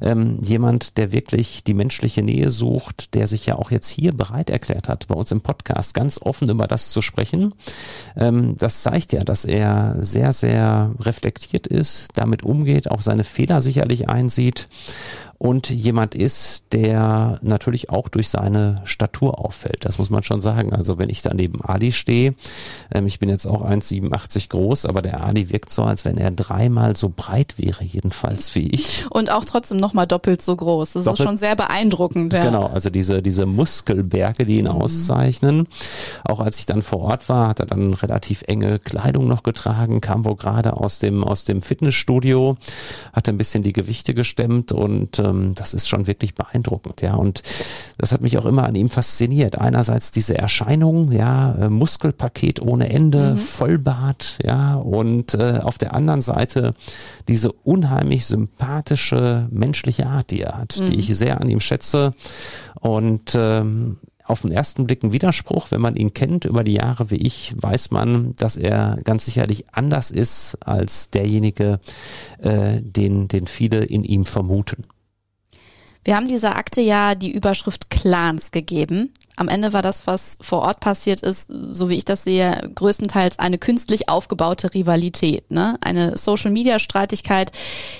Ähm, jemand, der wirklich die menschliche Nähe sucht, der sich ja auch jetzt hier bereit erklärt hat, bei uns im Podcast ganz offen über das zu sprechen. Ähm, das zeigt ja, dass er sehr, sehr reflektiert ist, damit umgeht, auch seine Fehler sicherlich einsieht und jemand ist, der natürlich auch durch seine Statur auffällt. Das muss man schon sagen. Also wenn ich da neben Ali stehe, ähm, ich bin jetzt auch 1,87 groß, aber der Ali wirkt so, als wenn er dreimal so breit wäre, jedenfalls wie ich. Und auch trotzdem nochmal doppelt so groß. Das doppelt, ist schon sehr beeindruckend. Ja. Genau, also diese, diese Muskelberge, die ihn mhm. auszeichnen. Auch als ich dann vor Ort war, hat er dann relativ enge Kleidung noch getragen, kam wohl gerade aus dem, aus dem Fitnessstudio, hat ein bisschen die Gewichte gestemmt und äh, ähm, das ist schon wirklich beeindruckend, ja. Und das hat mich auch immer an ihm fasziniert. Einerseits diese Erscheinung, ja, äh, Muskelpaket ohne Ende, mhm. Vollbart, ja, und äh, auf der anderen Seite diese unheimlich sympathische menschliche Art, die er hat, mhm. die ich sehr an ihm schätze. Und ähm, auf den ersten Blick ein Widerspruch. Wenn man ihn kennt über die Jahre wie ich, weiß man, dass er ganz sicherlich anders ist als derjenige, äh, den, den viele in ihm vermuten. Wir haben dieser Akte ja die Überschrift Clans gegeben. Am Ende war das, was vor Ort passiert ist, so wie ich das sehe, größtenteils eine künstlich aufgebaute Rivalität, ne? Eine Social-Media-Streitigkeit,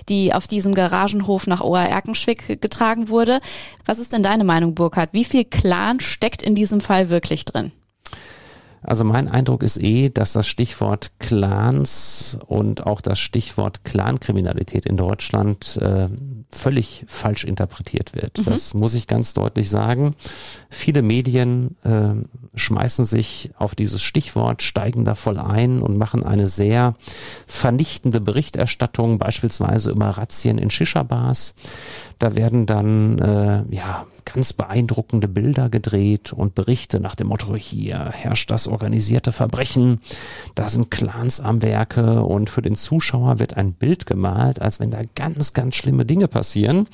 die auf diesem Garagenhof nach Ohr Erkenschwick getragen wurde. Was ist denn deine Meinung, Burkhard? Wie viel Clan steckt in diesem Fall wirklich drin? Also mein Eindruck ist eh, dass das Stichwort Clans und auch das Stichwort Clankriminalität in Deutschland äh, völlig falsch interpretiert wird. Mhm. Das muss ich ganz deutlich sagen. Viele Medien äh, schmeißen sich auf dieses Stichwort, steigen da voll ein und machen eine sehr vernichtende Berichterstattung, beispielsweise über Razzien in Shisha-Bars. Da werden dann äh, ja ganz beeindruckende Bilder gedreht und Berichte nach dem Motto, hier herrscht das organisierte Verbrechen, da sind Clans am Werke und für den Zuschauer wird ein Bild gemalt, als wenn da ganz, ganz schlimme Dinge passieren.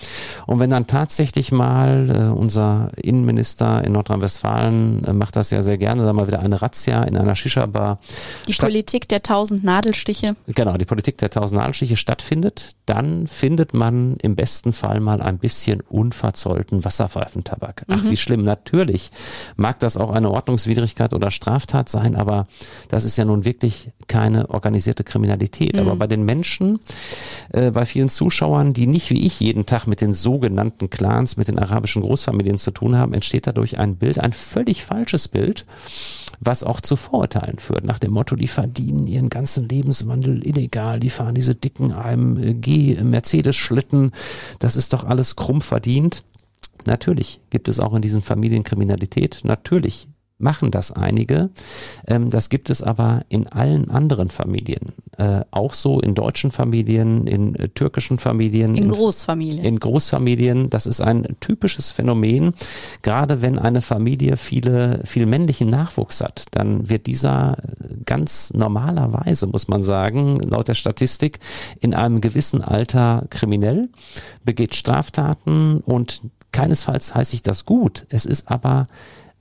Und wenn dann tatsächlich mal äh, unser Innenminister in Nordrhein-Westfalen äh, macht das ja sehr gerne, da mal wieder eine Razzia in einer Shisha-Bar. Die Politik der tausend Nadelstiche. Genau, die Politik der tausend Nadelstiche stattfindet, dann findet man im besten Fall mal ein bisschen unverzollten Wasserfall Streifen-Tabak. Ach, mhm. wie schlimm. Natürlich mag das auch eine Ordnungswidrigkeit oder Straftat sein, aber das ist ja nun wirklich keine organisierte Kriminalität. Mhm. Aber bei den Menschen, äh, bei vielen Zuschauern, die nicht wie ich jeden Tag mit den sogenannten Clans, mit den arabischen Großfamilien zu tun haben, entsteht dadurch ein Bild, ein völlig falsches Bild was auch zu Vorurteilen führt, nach dem Motto, die verdienen ihren ganzen Lebenswandel illegal, die fahren diese dicken AMG Mercedes-Schlitten, das ist doch alles krumm verdient. Natürlich gibt es auch in diesen Familien Kriminalität. Natürlich machen das einige. Ähm, das gibt es aber in allen anderen Familien. Äh, auch so in deutschen Familien, in äh, türkischen Familien. In, in Großfamilien. In Großfamilien. Das ist ein typisches Phänomen. Gerade wenn eine Familie viele, viel männlichen Nachwuchs hat, dann wird dieser ganz normalerweise, muss man sagen, laut der Statistik, in einem gewissen Alter kriminell, begeht Straftaten und Keinesfalls heiße ich das gut. Es ist aber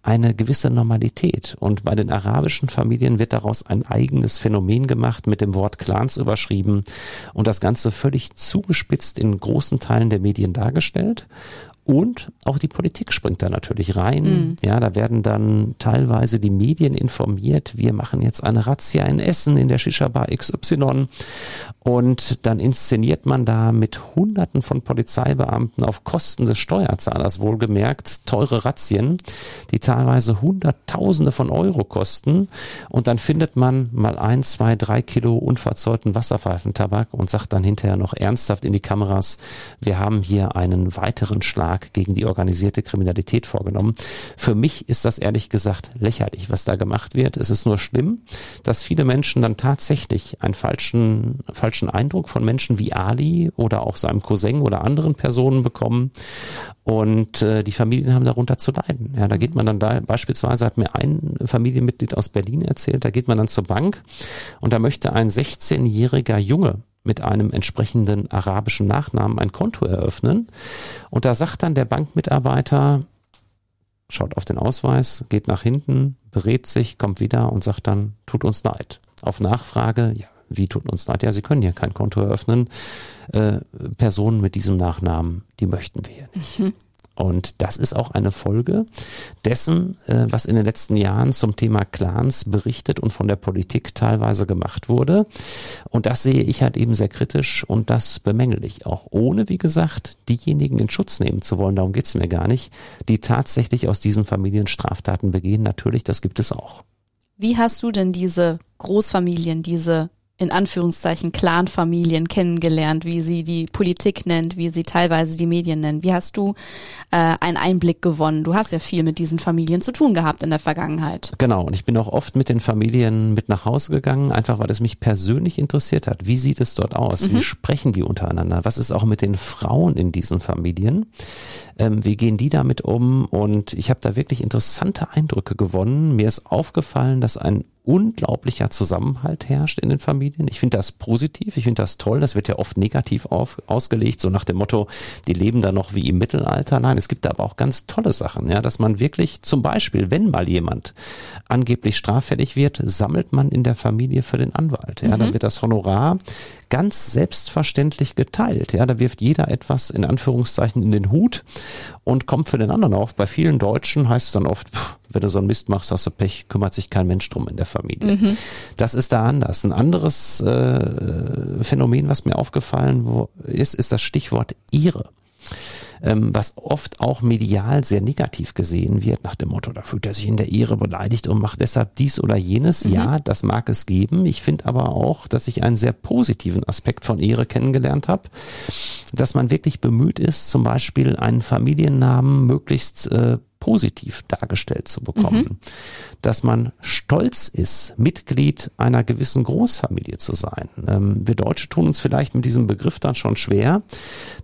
eine gewisse Normalität. Und bei den arabischen Familien wird daraus ein eigenes Phänomen gemacht, mit dem Wort Clans überschrieben und das Ganze völlig zugespitzt in großen Teilen der Medien dargestellt. Und auch die Politik springt da natürlich rein. Mhm. Ja, da werden dann teilweise die Medien informiert. Wir machen jetzt eine Razzia in Essen in der Shisha-Bar XY. Und dann inszeniert man da mit Hunderten von Polizeibeamten auf Kosten des Steuerzahlers wohlgemerkt teure Razzien, die teilweise Hunderttausende von Euro kosten. Und dann findet man mal ein, zwei, drei Kilo unverzollten Wasserpfeifentabak und sagt dann hinterher noch ernsthaft in die Kameras, wir haben hier einen weiteren Schlag stark gegen die organisierte Kriminalität vorgenommen. Für mich ist das ehrlich gesagt lächerlich, was da gemacht wird. Es ist nur schlimm, dass viele Menschen dann tatsächlich einen falschen, falschen Eindruck von Menschen wie Ali oder auch seinem Cousin oder anderen Personen bekommen. Und äh, die Familien haben darunter zu leiden. Ja, da geht man dann da, beispielsweise hat mir ein Familienmitglied aus Berlin erzählt, da geht man dann zur Bank und da möchte ein 16-jähriger Junge mit einem entsprechenden arabischen Nachnamen ein Konto eröffnen. Und da sagt dann der Bankmitarbeiter, schaut auf den Ausweis, geht nach hinten, berät sich, kommt wieder und sagt dann, tut uns leid. Auf Nachfrage, ja, wie tut uns leid? Ja, Sie können hier kein Konto eröffnen. Äh, Personen mit diesem Nachnamen, die möchten wir hier nicht. Mhm. Und das ist auch eine Folge dessen, äh, was in den letzten Jahren zum Thema Clans berichtet und von der Politik teilweise gemacht wurde. Und das sehe ich halt eben sehr kritisch und das bemängel ich auch, ohne, wie gesagt, diejenigen in Schutz nehmen zu wollen, darum geht's mir gar nicht, die tatsächlich aus diesen Familien Straftaten begehen. Natürlich, das gibt es auch. Wie hast du denn diese Großfamilien, diese in Anführungszeichen Clanfamilien kennengelernt, wie sie die Politik nennt, wie sie teilweise die Medien nennen. Wie hast du äh, einen Einblick gewonnen? Du hast ja viel mit diesen Familien zu tun gehabt in der Vergangenheit. Genau, und ich bin auch oft mit den Familien mit nach Hause gegangen, einfach weil es mich persönlich interessiert hat. Wie sieht es dort aus? Mhm. Wie sprechen die untereinander? Was ist auch mit den Frauen in diesen Familien? Ähm, wie gehen die damit um? Und ich habe da wirklich interessante Eindrücke gewonnen. Mir ist aufgefallen, dass ein unglaublicher Zusammenhalt herrscht in den Familien. Ich finde das positiv, ich finde das toll. Das wird ja oft negativ auf, ausgelegt, so nach dem Motto, die leben da noch wie im Mittelalter. Nein, es gibt aber auch ganz tolle Sachen, ja, dass man wirklich zum Beispiel, wenn mal jemand angeblich straffällig wird, sammelt man in der Familie für den Anwalt. Ja, mhm. dann wird das Honorar ganz selbstverständlich geteilt. Ja, da wirft jeder etwas in Anführungszeichen in den Hut und kommt für den anderen auf. Bei vielen Deutschen heißt es dann oft, pff, wenn du so einen Mist machst, hast du Pech, kümmert sich kein Mensch drum in der Familie. Mhm. Das ist da anders. Ein anderes äh, Phänomen, was mir aufgefallen ist, ist das Stichwort ihre ähm, was oft auch medial sehr negativ gesehen wird, nach dem Motto, da fühlt er sich in der Ehre beleidigt und macht deshalb dies oder jenes. Mhm. Ja, das mag es geben. Ich finde aber auch, dass ich einen sehr positiven Aspekt von Ehre kennengelernt habe, dass man wirklich bemüht ist, zum Beispiel einen Familiennamen möglichst äh, positiv dargestellt zu bekommen. Mhm. Dass man stolz ist, Mitglied einer gewissen Großfamilie zu sein. Ähm, wir Deutsche tun uns vielleicht mit diesem Begriff dann schon schwer.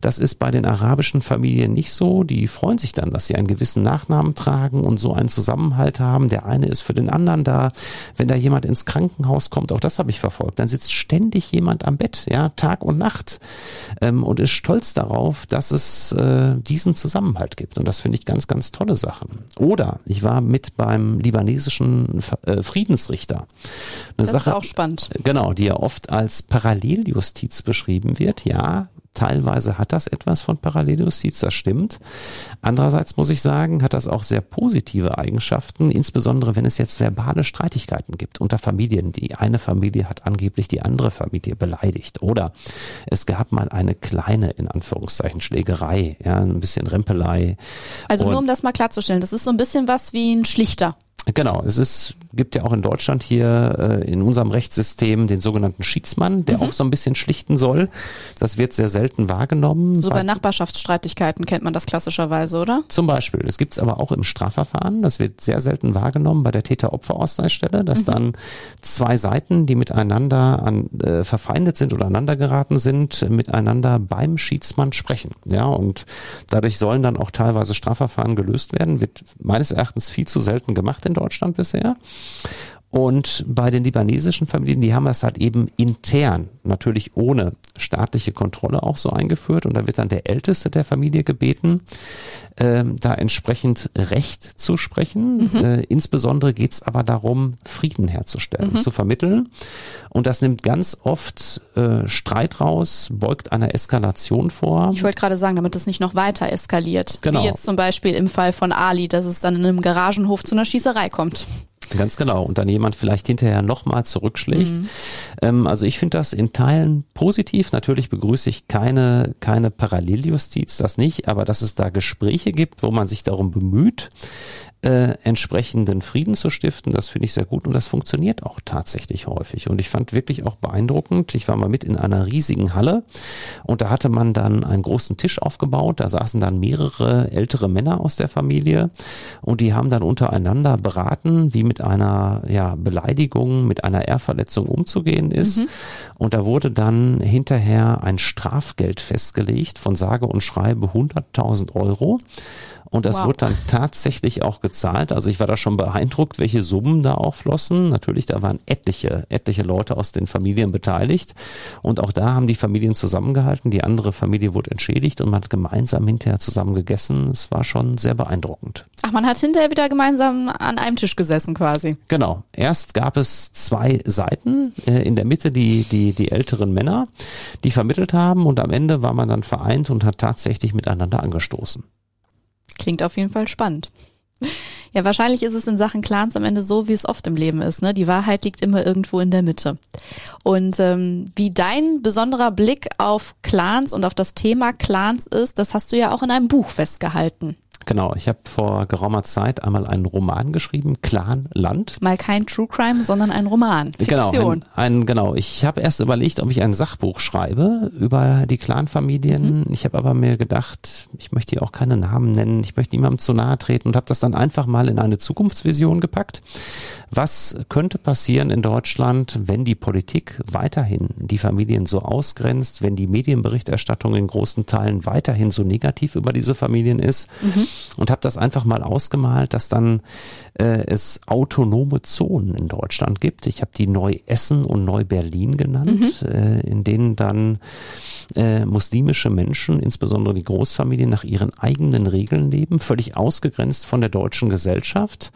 Das ist bei den arabischen Familien nicht so. Die freuen sich dann, dass sie einen gewissen Nachnamen tragen und so einen Zusammenhalt haben. Der eine ist für den anderen da. Wenn da jemand ins Krankenhaus kommt, auch das habe ich verfolgt, dann sitzt ständig jemand am Bett, ja, Tag und Nacht ähm, und ist stolz darauf, dass es äh, diesen Zusammenhalt gibt. Und das finde ich ganz, ganz tolle Sachen. Oder ich war mit beim libanesischen äh, Friedensrichter. Eine das Sache, ist auch spannend. Genau, die ja oft als Paralleljustiz beschrieben wird. Ja, Teilweise hat das etwas von Paralleljustiz, das stimmt. Andererseits muss ich sagen, hat das auch sehr positive Eigenschaften, insbesondere wenn es jetzt verbale Streitigkeiten gibt unter Familien. Die eine Familie hat angeblich die andere Familie beleidigt oder es gab mal eine kleine, in Anführungszeichen, Schlägerei, ja, ein bisschen Rempelei. Also nur um das mal klarzustellen, das ist so ein bisschen was wie ein Schlichter. Genau, es ist, gibt ja auch in Deutschland hier äh, in unserem Rechtssystem den sogenannten Schiedsmann, der mhm. auch so ein bisschen schlichten soll. Das wird sehr selten wahrgenommen. So bei Nachbarschaftsstreitigkeiten kennt man das klassischerweise, oder? Zum Beispiel. Es gibt es aber auch im Strafverfahren. Das wird sehr selten wahrgenommen bei der Täter-Opfer-Ausgleichsstelle, dass mhm. dann zwei Seiten, die miteinander an, äh, verfeindet sind oder aneinander geraten sind, miteinander beim Schiedsmann sprechen. Ja, und dadurch sollen dann auch teilweise Strafverfahren gelöst werden. Wird meines Erachtens viel zu selten gemacht in Deutschland bisher. Und bei den libanesischen Familien, die haben das halt eben intern, natürlich ohne staatliche Kontrolle auch so eingeführt. Und da wird dann der Älteste der Familie gebeten, äh, da entsprechend Recht zu sprechen. Mhm. Äh, insbesondere geht es aber darum, Frieden herzustellen, mhm. zu vermitteln. Und das nimmt ganz oft äh, Streit raus, beugt einer Eskalation vor. Ich wollte gerade sagen, damit es nicht noch weiter eskaliert. Genau. Wie jetzt zum Beispiel im Fall von Ali, dass es dann in einem Garagenhof zu einer Schießerei kommt. Ganz genau. Und dann jemand vielleicht hinterher nochmal zurückschlägt. Mhm. Ähm, also ich finde das in Teilen positiv. Natürlich begrüße ich keine, keine Paralleljustiz, das nicht, aber dass es da Gespräche gibt, wo man sich darum bemüht, äh, entsprechenden Frieden zu stiften. Das finde ich sehr gut und das funktioniert auch tatsächlich häufig. Und ich fand wirklich auch beeindruckend, ich war mal mit in einer riesigen Halle und da hatte man dann einen großen Tisch aufgebaut, da saßen dann mehrere ältere Männer aus der Familie und die haben dann untereinander beraten, wie mit einer ja, Beleidigung, mit einer Ehrverletzung umzugehen ist. Mhm. Und da wurde dann hinterher ein Strafgeld festgelegt von sage und schreibe 100.000 Euro. Und das wow. wurde dann tatsächlich auch gezahlt. Also ich war da schon beeindruckt, welche Summen da auch flossen. Natürlich, da waren etliche, etliche Leute aus den Familien beteiligt. Und auch da haben die Familien zusammengehalten. Die andere Familie wurde entschädigt und man hat gemeinsam hinterher zusammen gegessen. Es war schon sehr beeindruckend. Ach, man hat hinterher wieder gemeinsam an einem Tisch gesessen quasi. Genau. Erst gab es zwei Seiten. Äh, in der Mitte die, die, die älteren Männer, die vermittelt haben. Und am Ende war man dann vereint und hat tatsächlich miteinander angestoßen. Klingt auf jeden Fall spannend. Ja, wahrscheinlich ist es in Sachen Clans am Ende so, wie es oft im Leben ist. Ne? Die Wahrheit liegt immer irgendwo in der Mitte. Und ähm, wie dein besonderer Blick auf Clans und auf das Thema Clans ist, das hast du ja auch in einem Buch festgehalten. Genau, ich habe vor geraumer Zeit einmal einen Roman geschrieben, Clan Land. Mal kein True Crime, sondern ein Roman. Fiktion. Genau, ein, ein, genau. Ich habe erst überlegt, ob ich ein Sachbuch schreibe über die Clanfamilien. Mhm. Ich habe aber mir gedacht, ich möchte hier auch keine Namen nennen, ich möchte niemandem zu nahe treten und habe das dann einfach mal in eine Zukunftsvision gepackt. Was könnte passieren in Deutschland, wenn die Politik weiterhin die Familien so ausgrenzt, wenn die Medienberichterstattung in großen Teilen weiterhin so negativ über diese Familien ist? Mhm und habe das einfach mal ausgemalt, dass dann äh, es autonome Zonen in Deutschland gibt. Ich habe die Neu-Essen und Neu-Berlin genannt, mhm. äh, in denen dann äh, muslimische Menschen, insbesondere die Großfamilien, nach ihren eigenen Regeln leben, völlig ausgegrenzt von der deutschen Gesellschaft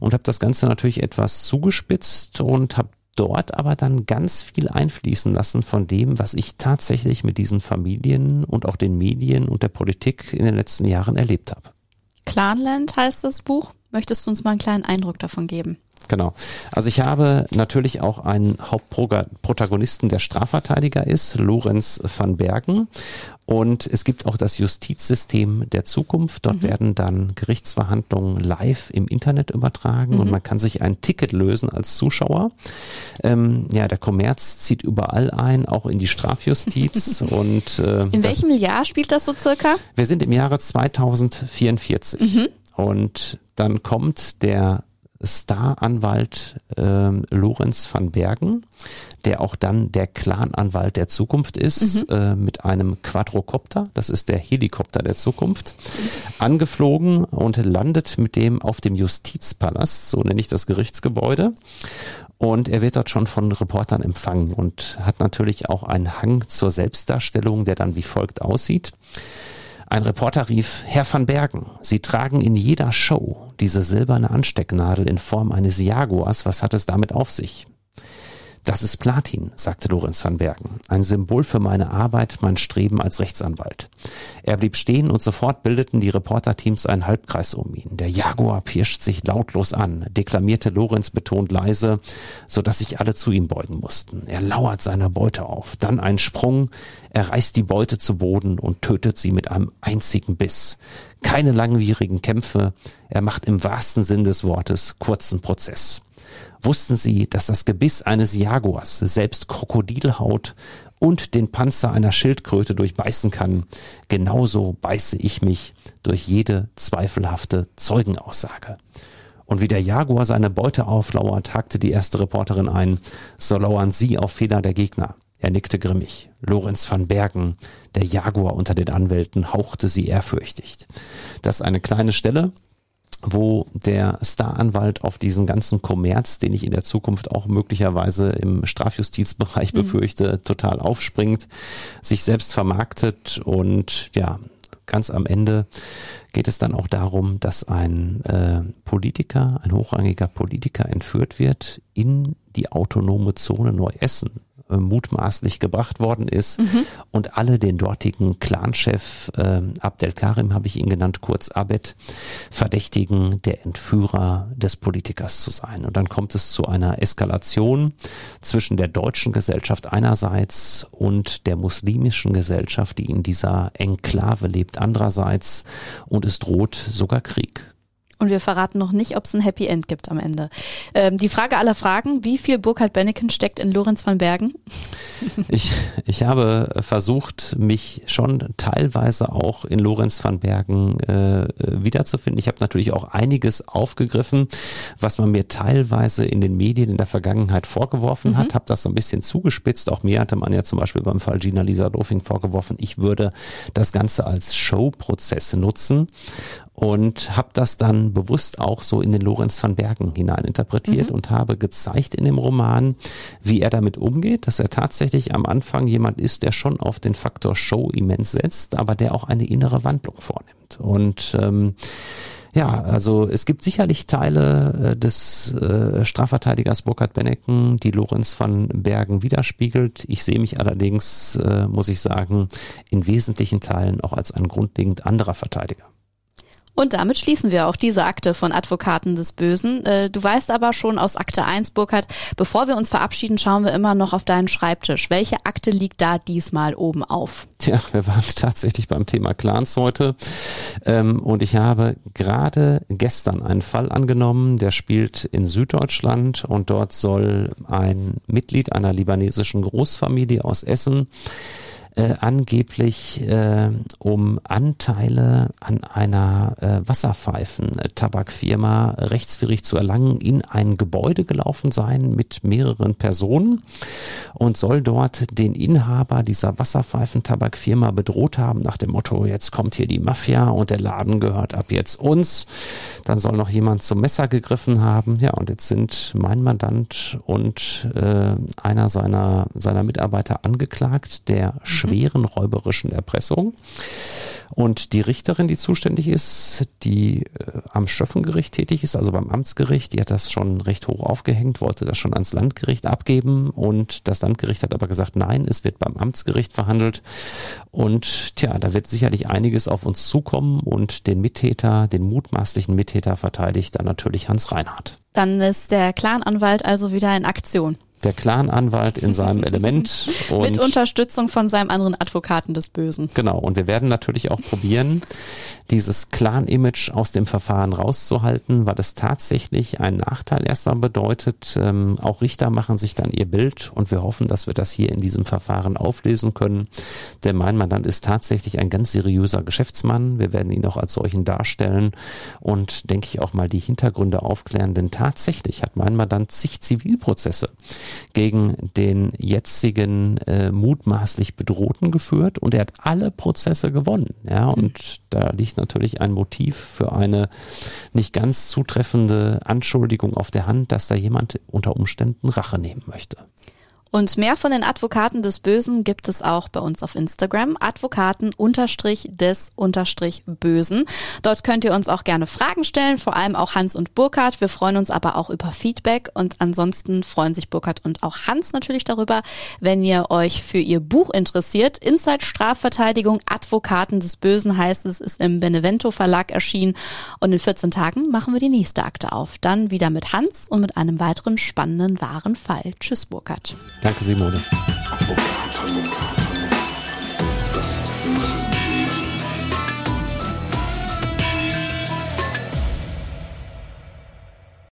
und habe das Ganze natürlich etwas zugespitzt und habe dort aber dann ganz viel einfließen lassen von dem, was ich tatsächlich mit diesen Familien und auch den Medien und der Politik in den letzten Jahren erlebt habe. Clanland heißt das Buch. Möchtest du uns mal einen kleinen Eindruck davon geben? Genau. Also ich habe natürlich auch einen Hauptprotagonisten, der Strafverteidiger ist, Lorenz van Bergen. Und es gibt auch das Justizsystem der Zukunft. Dort mhm. werden dann Gerichtsverhandlungen live im Internet übertragen mhm. und man kann sich ein Ticket lösen als Zuschauer. Ähm, ja, der Kommerz zieht überall ein, auch in die Strafjustiz. und äh, In welchem das, Jahr spielt das so circa? Wir sind im Jahre 2044. Mhm. Und dann kommt der Staranwalt äh, Lorenz van Bergen, der auch dann der Clananwalt der Zukunft ist, mhm. äh, mit einem Quadrocopter, das ist der Helikopter der Zukunft, angeflogen und landet mit dem auf dem Justizpalast, so nenne ich das Gerichtsgebäude. Und er wird dort schon von Reportern empfangen und hat natürlich auch einen Hang zur Selbstdarstellung, der dann wie folgt aussieht. Ein Reporter rief, Herr van Bergen, Sie tragen in jeder Show diese silberne Anstecknadel in Form eines Jaguars. Was hat es damit auf sich? Das ist Platin, sagte Lorenz van Bergen. Ein Symbol für meine Arbeit, mein Streben als Rechtsanwalt. Er blieb stehen und sofort bildeten die Reporterteams einen Halbkreis um ihn. Der Jaguar pirscht sich lautlos an, deklamierte Lorenz betont leise, so dass sich alle zu ihm beugen mussten. Er lauert seiner Beute auf. Dann ein Sprung. Er reißt die Beute zu Boden und tötet sie mit einem einzigen Biss. Keine langwierigen Kämpfe. Er macht im wahrsten Sinn des Wortes kurzen Prozess. Wussten Sie, dass das Gebiss eines Jaguars selbst Krokodilhaut und den Panzer einer Schildkröte durchbeißen kann? Genauso beiße ich mich durch jede zweifelhafte Zeugenaussage. Und wie der Jaguar seine Beute auflauert, hakte die erste Reporterin ein, so lauern Sie auf Fehler der Gegner. Er nickte grimmig. Lorenz van Bergen, der Jaguar unter den Anwälten, hauchte sie ehrfürchtig. Das ist eine kleine Stelle, wo der Staranwalt auf diesen ganzen Kommerz, den ich in der Zukunft auch möglicherweise im Strafjustizbereich mhm. befürchte, total aufspringt, sich selbst vermarktet und ja, ganz am Ende geht es dann auch darum, dass ein äh, Politiker, ein hochrangiger Politiker entführt wird in die autonome Zone Neuessen äh, mutmaßlich gebracht worden ist mhm. und alle den dortigen Clanchef äh, Abdel Karim habe ich ihn genannt, kurz Abed, verdächtigen, der Entführer des Politikers zu sein. Und dann kommt es zu einer Eskalation zwischen der deutschen Gesellschaft einerseits und der muslimischen Gesellschaft, die in dieser Enklave lebt andererseits und es droht sogar Krieg. Und wir verraten noch nicht, ob es ein Happy End gibt am Ende. Ähm, die Frage aller Fragen, wie viel Burkhard Benneken steckt in Lorenz van Bergen? Ich, ich habe versucht, mich schon teilweise auch in Lorenz van Bergen äh, wiederzufinden. Ich habe natürlich auch einiges aufgegriffen, was man mir teilweise in den Medien in der Vergangenheit vorgeworfen mhm. hat, habe das so ein bisschen zugespitzt. Auch mir hatte man ja zum Beispiel beim Fall Gina Lisa Dofing vorgeworfen, ich würde das Ganze als Showprozess nutzen und habe das dann bewusst auch so in den Lorenz van Bergen hineininterpretiert mhm. und habe gezeigt in dem Roman, wie er damit umgeht, dass er tatsächlich am Anfang jemand ist, der schon auf den Faktor Show immens setzt, aber der auch eine innere Wandlung vornimmt. Und ähm, ja, also es gibt sicherlich Teile äh, des äh, Strafverteidigers Burkhard Benneken, die Lorenz van Bergen widerspiegelt. Ich sehe mich allerdings, äh, muss ich sagen, in wesentlichen Teilen auch als ein grundlegend anderer Verteidiger. Und damit schließen wir auch diese Akte von Advokaten des Bösen. Äh, du weißt aber schon aus Akte 1, Burkhard, bevor wir uns verabschieden, schauen wir immer noch auf deinen Schreibtisch. Welche Akte liegt da diesmal oben auf? Tja, wir waren tatsächlich beim Thema Clans heute. Ähm, und ich habe gerade gestern einen Fall angenommen, der spielt in Süddeutschland und dort soll ein Mitglied einer libanesischen Großfamilie aus Essen äh, angeblich äh, um Anteile an einer äh, Wasserpfeifen-Tabakfirma rechtswidrig zu erlangen, in ein Gebäude gelaufen sein mit mehreren Personen und soll dort den Inhaber dieser Wasserpfeifen-Tabakfirma bedroht haben nach dem Motto, jetzt kommt hier die Mafia und der Laden gehört ab jetzt uns. Dann soll noch jemand zum Messer gegriffen haben. Ja, und jetzt sind mein Mandant und äh, einer seiner, seiner Mitarbeiter angeklagt, der schweren räuberischen Erpressung. Und die Richterin, die zuständig ist, die äh, am Schöffengericht tätig ist, also beim Amtsgericht, die hat das schon recht hoch aufgehängt, wollte das schon ans Landgericht abgeben und das Landgericht hat aber gesagt, nein, es wird beim Amtsgericht verhandelt und tja, da wird sicherlich einiges auf uns zukommen und den Mittäter, den mutmaßlichen Mittäter verteidigt dann natürlich Hans Reinhardt. Dann ist der Clananwalt also wieder in Aktion der Clananwalt in seinem Element. Und Mit Unterstützung von seinem anderen Advokaten des Bösen. Genau. Und wir werden natürlich auch probieren, dieses Clan-Image aus dem Verfahren rauszuhalten, weil es tatsächlich einen Nachteil erstmal bedeutet. Ähm, auch Richter machen sich dann ihr Bild und wir hoffen, dass wir das hier in diesem Verfahren auflösen können. Denn mein Mandant ist tatsächlich ein ganz seriöser Geschäftsmann. Wir werden ihn auch als solchen darstellen und denke ich auch mal die Hintergründe aufklären. Denn tatsächlich hat mein Mandant zig Zivilprozesse gegen den jetzigen äh, mutmaßlich Bedrohten geführt und er hat alle Prozesse gewonnen. Ja, und da liegt natürlich ein Motiv für eine nicht ganz zutreffende Anschuldigung auf der Hand, dass da jemand unter Umständen Rache nehmen möchte. Und mehr von den Advokaten des Bösen gibt es auch bei uns auf Instagram. Advokaten unterstrich des unterstrich Bösen. Dort könnt ihr uns auch gerne Fragen stellen, vor allem auch Hans und Burkhard. Wir freuen uns aber auch über Feedback und ansonsten freuen sich Burkhard und auch Hans natürlich darüber, wenn ihr euch für ihr Buch interessiert. Inside Strafverteidigung Advokaten des Bösen heißt es, ist im Benevento Verlag erschienen und in 14 Tagen machen wir die nächste Akte auf. Dann wieder mit Hans und mit einem weiteren spannenden wahren Fall. Tschüss Burkhard. Danke, Simone. Das müssen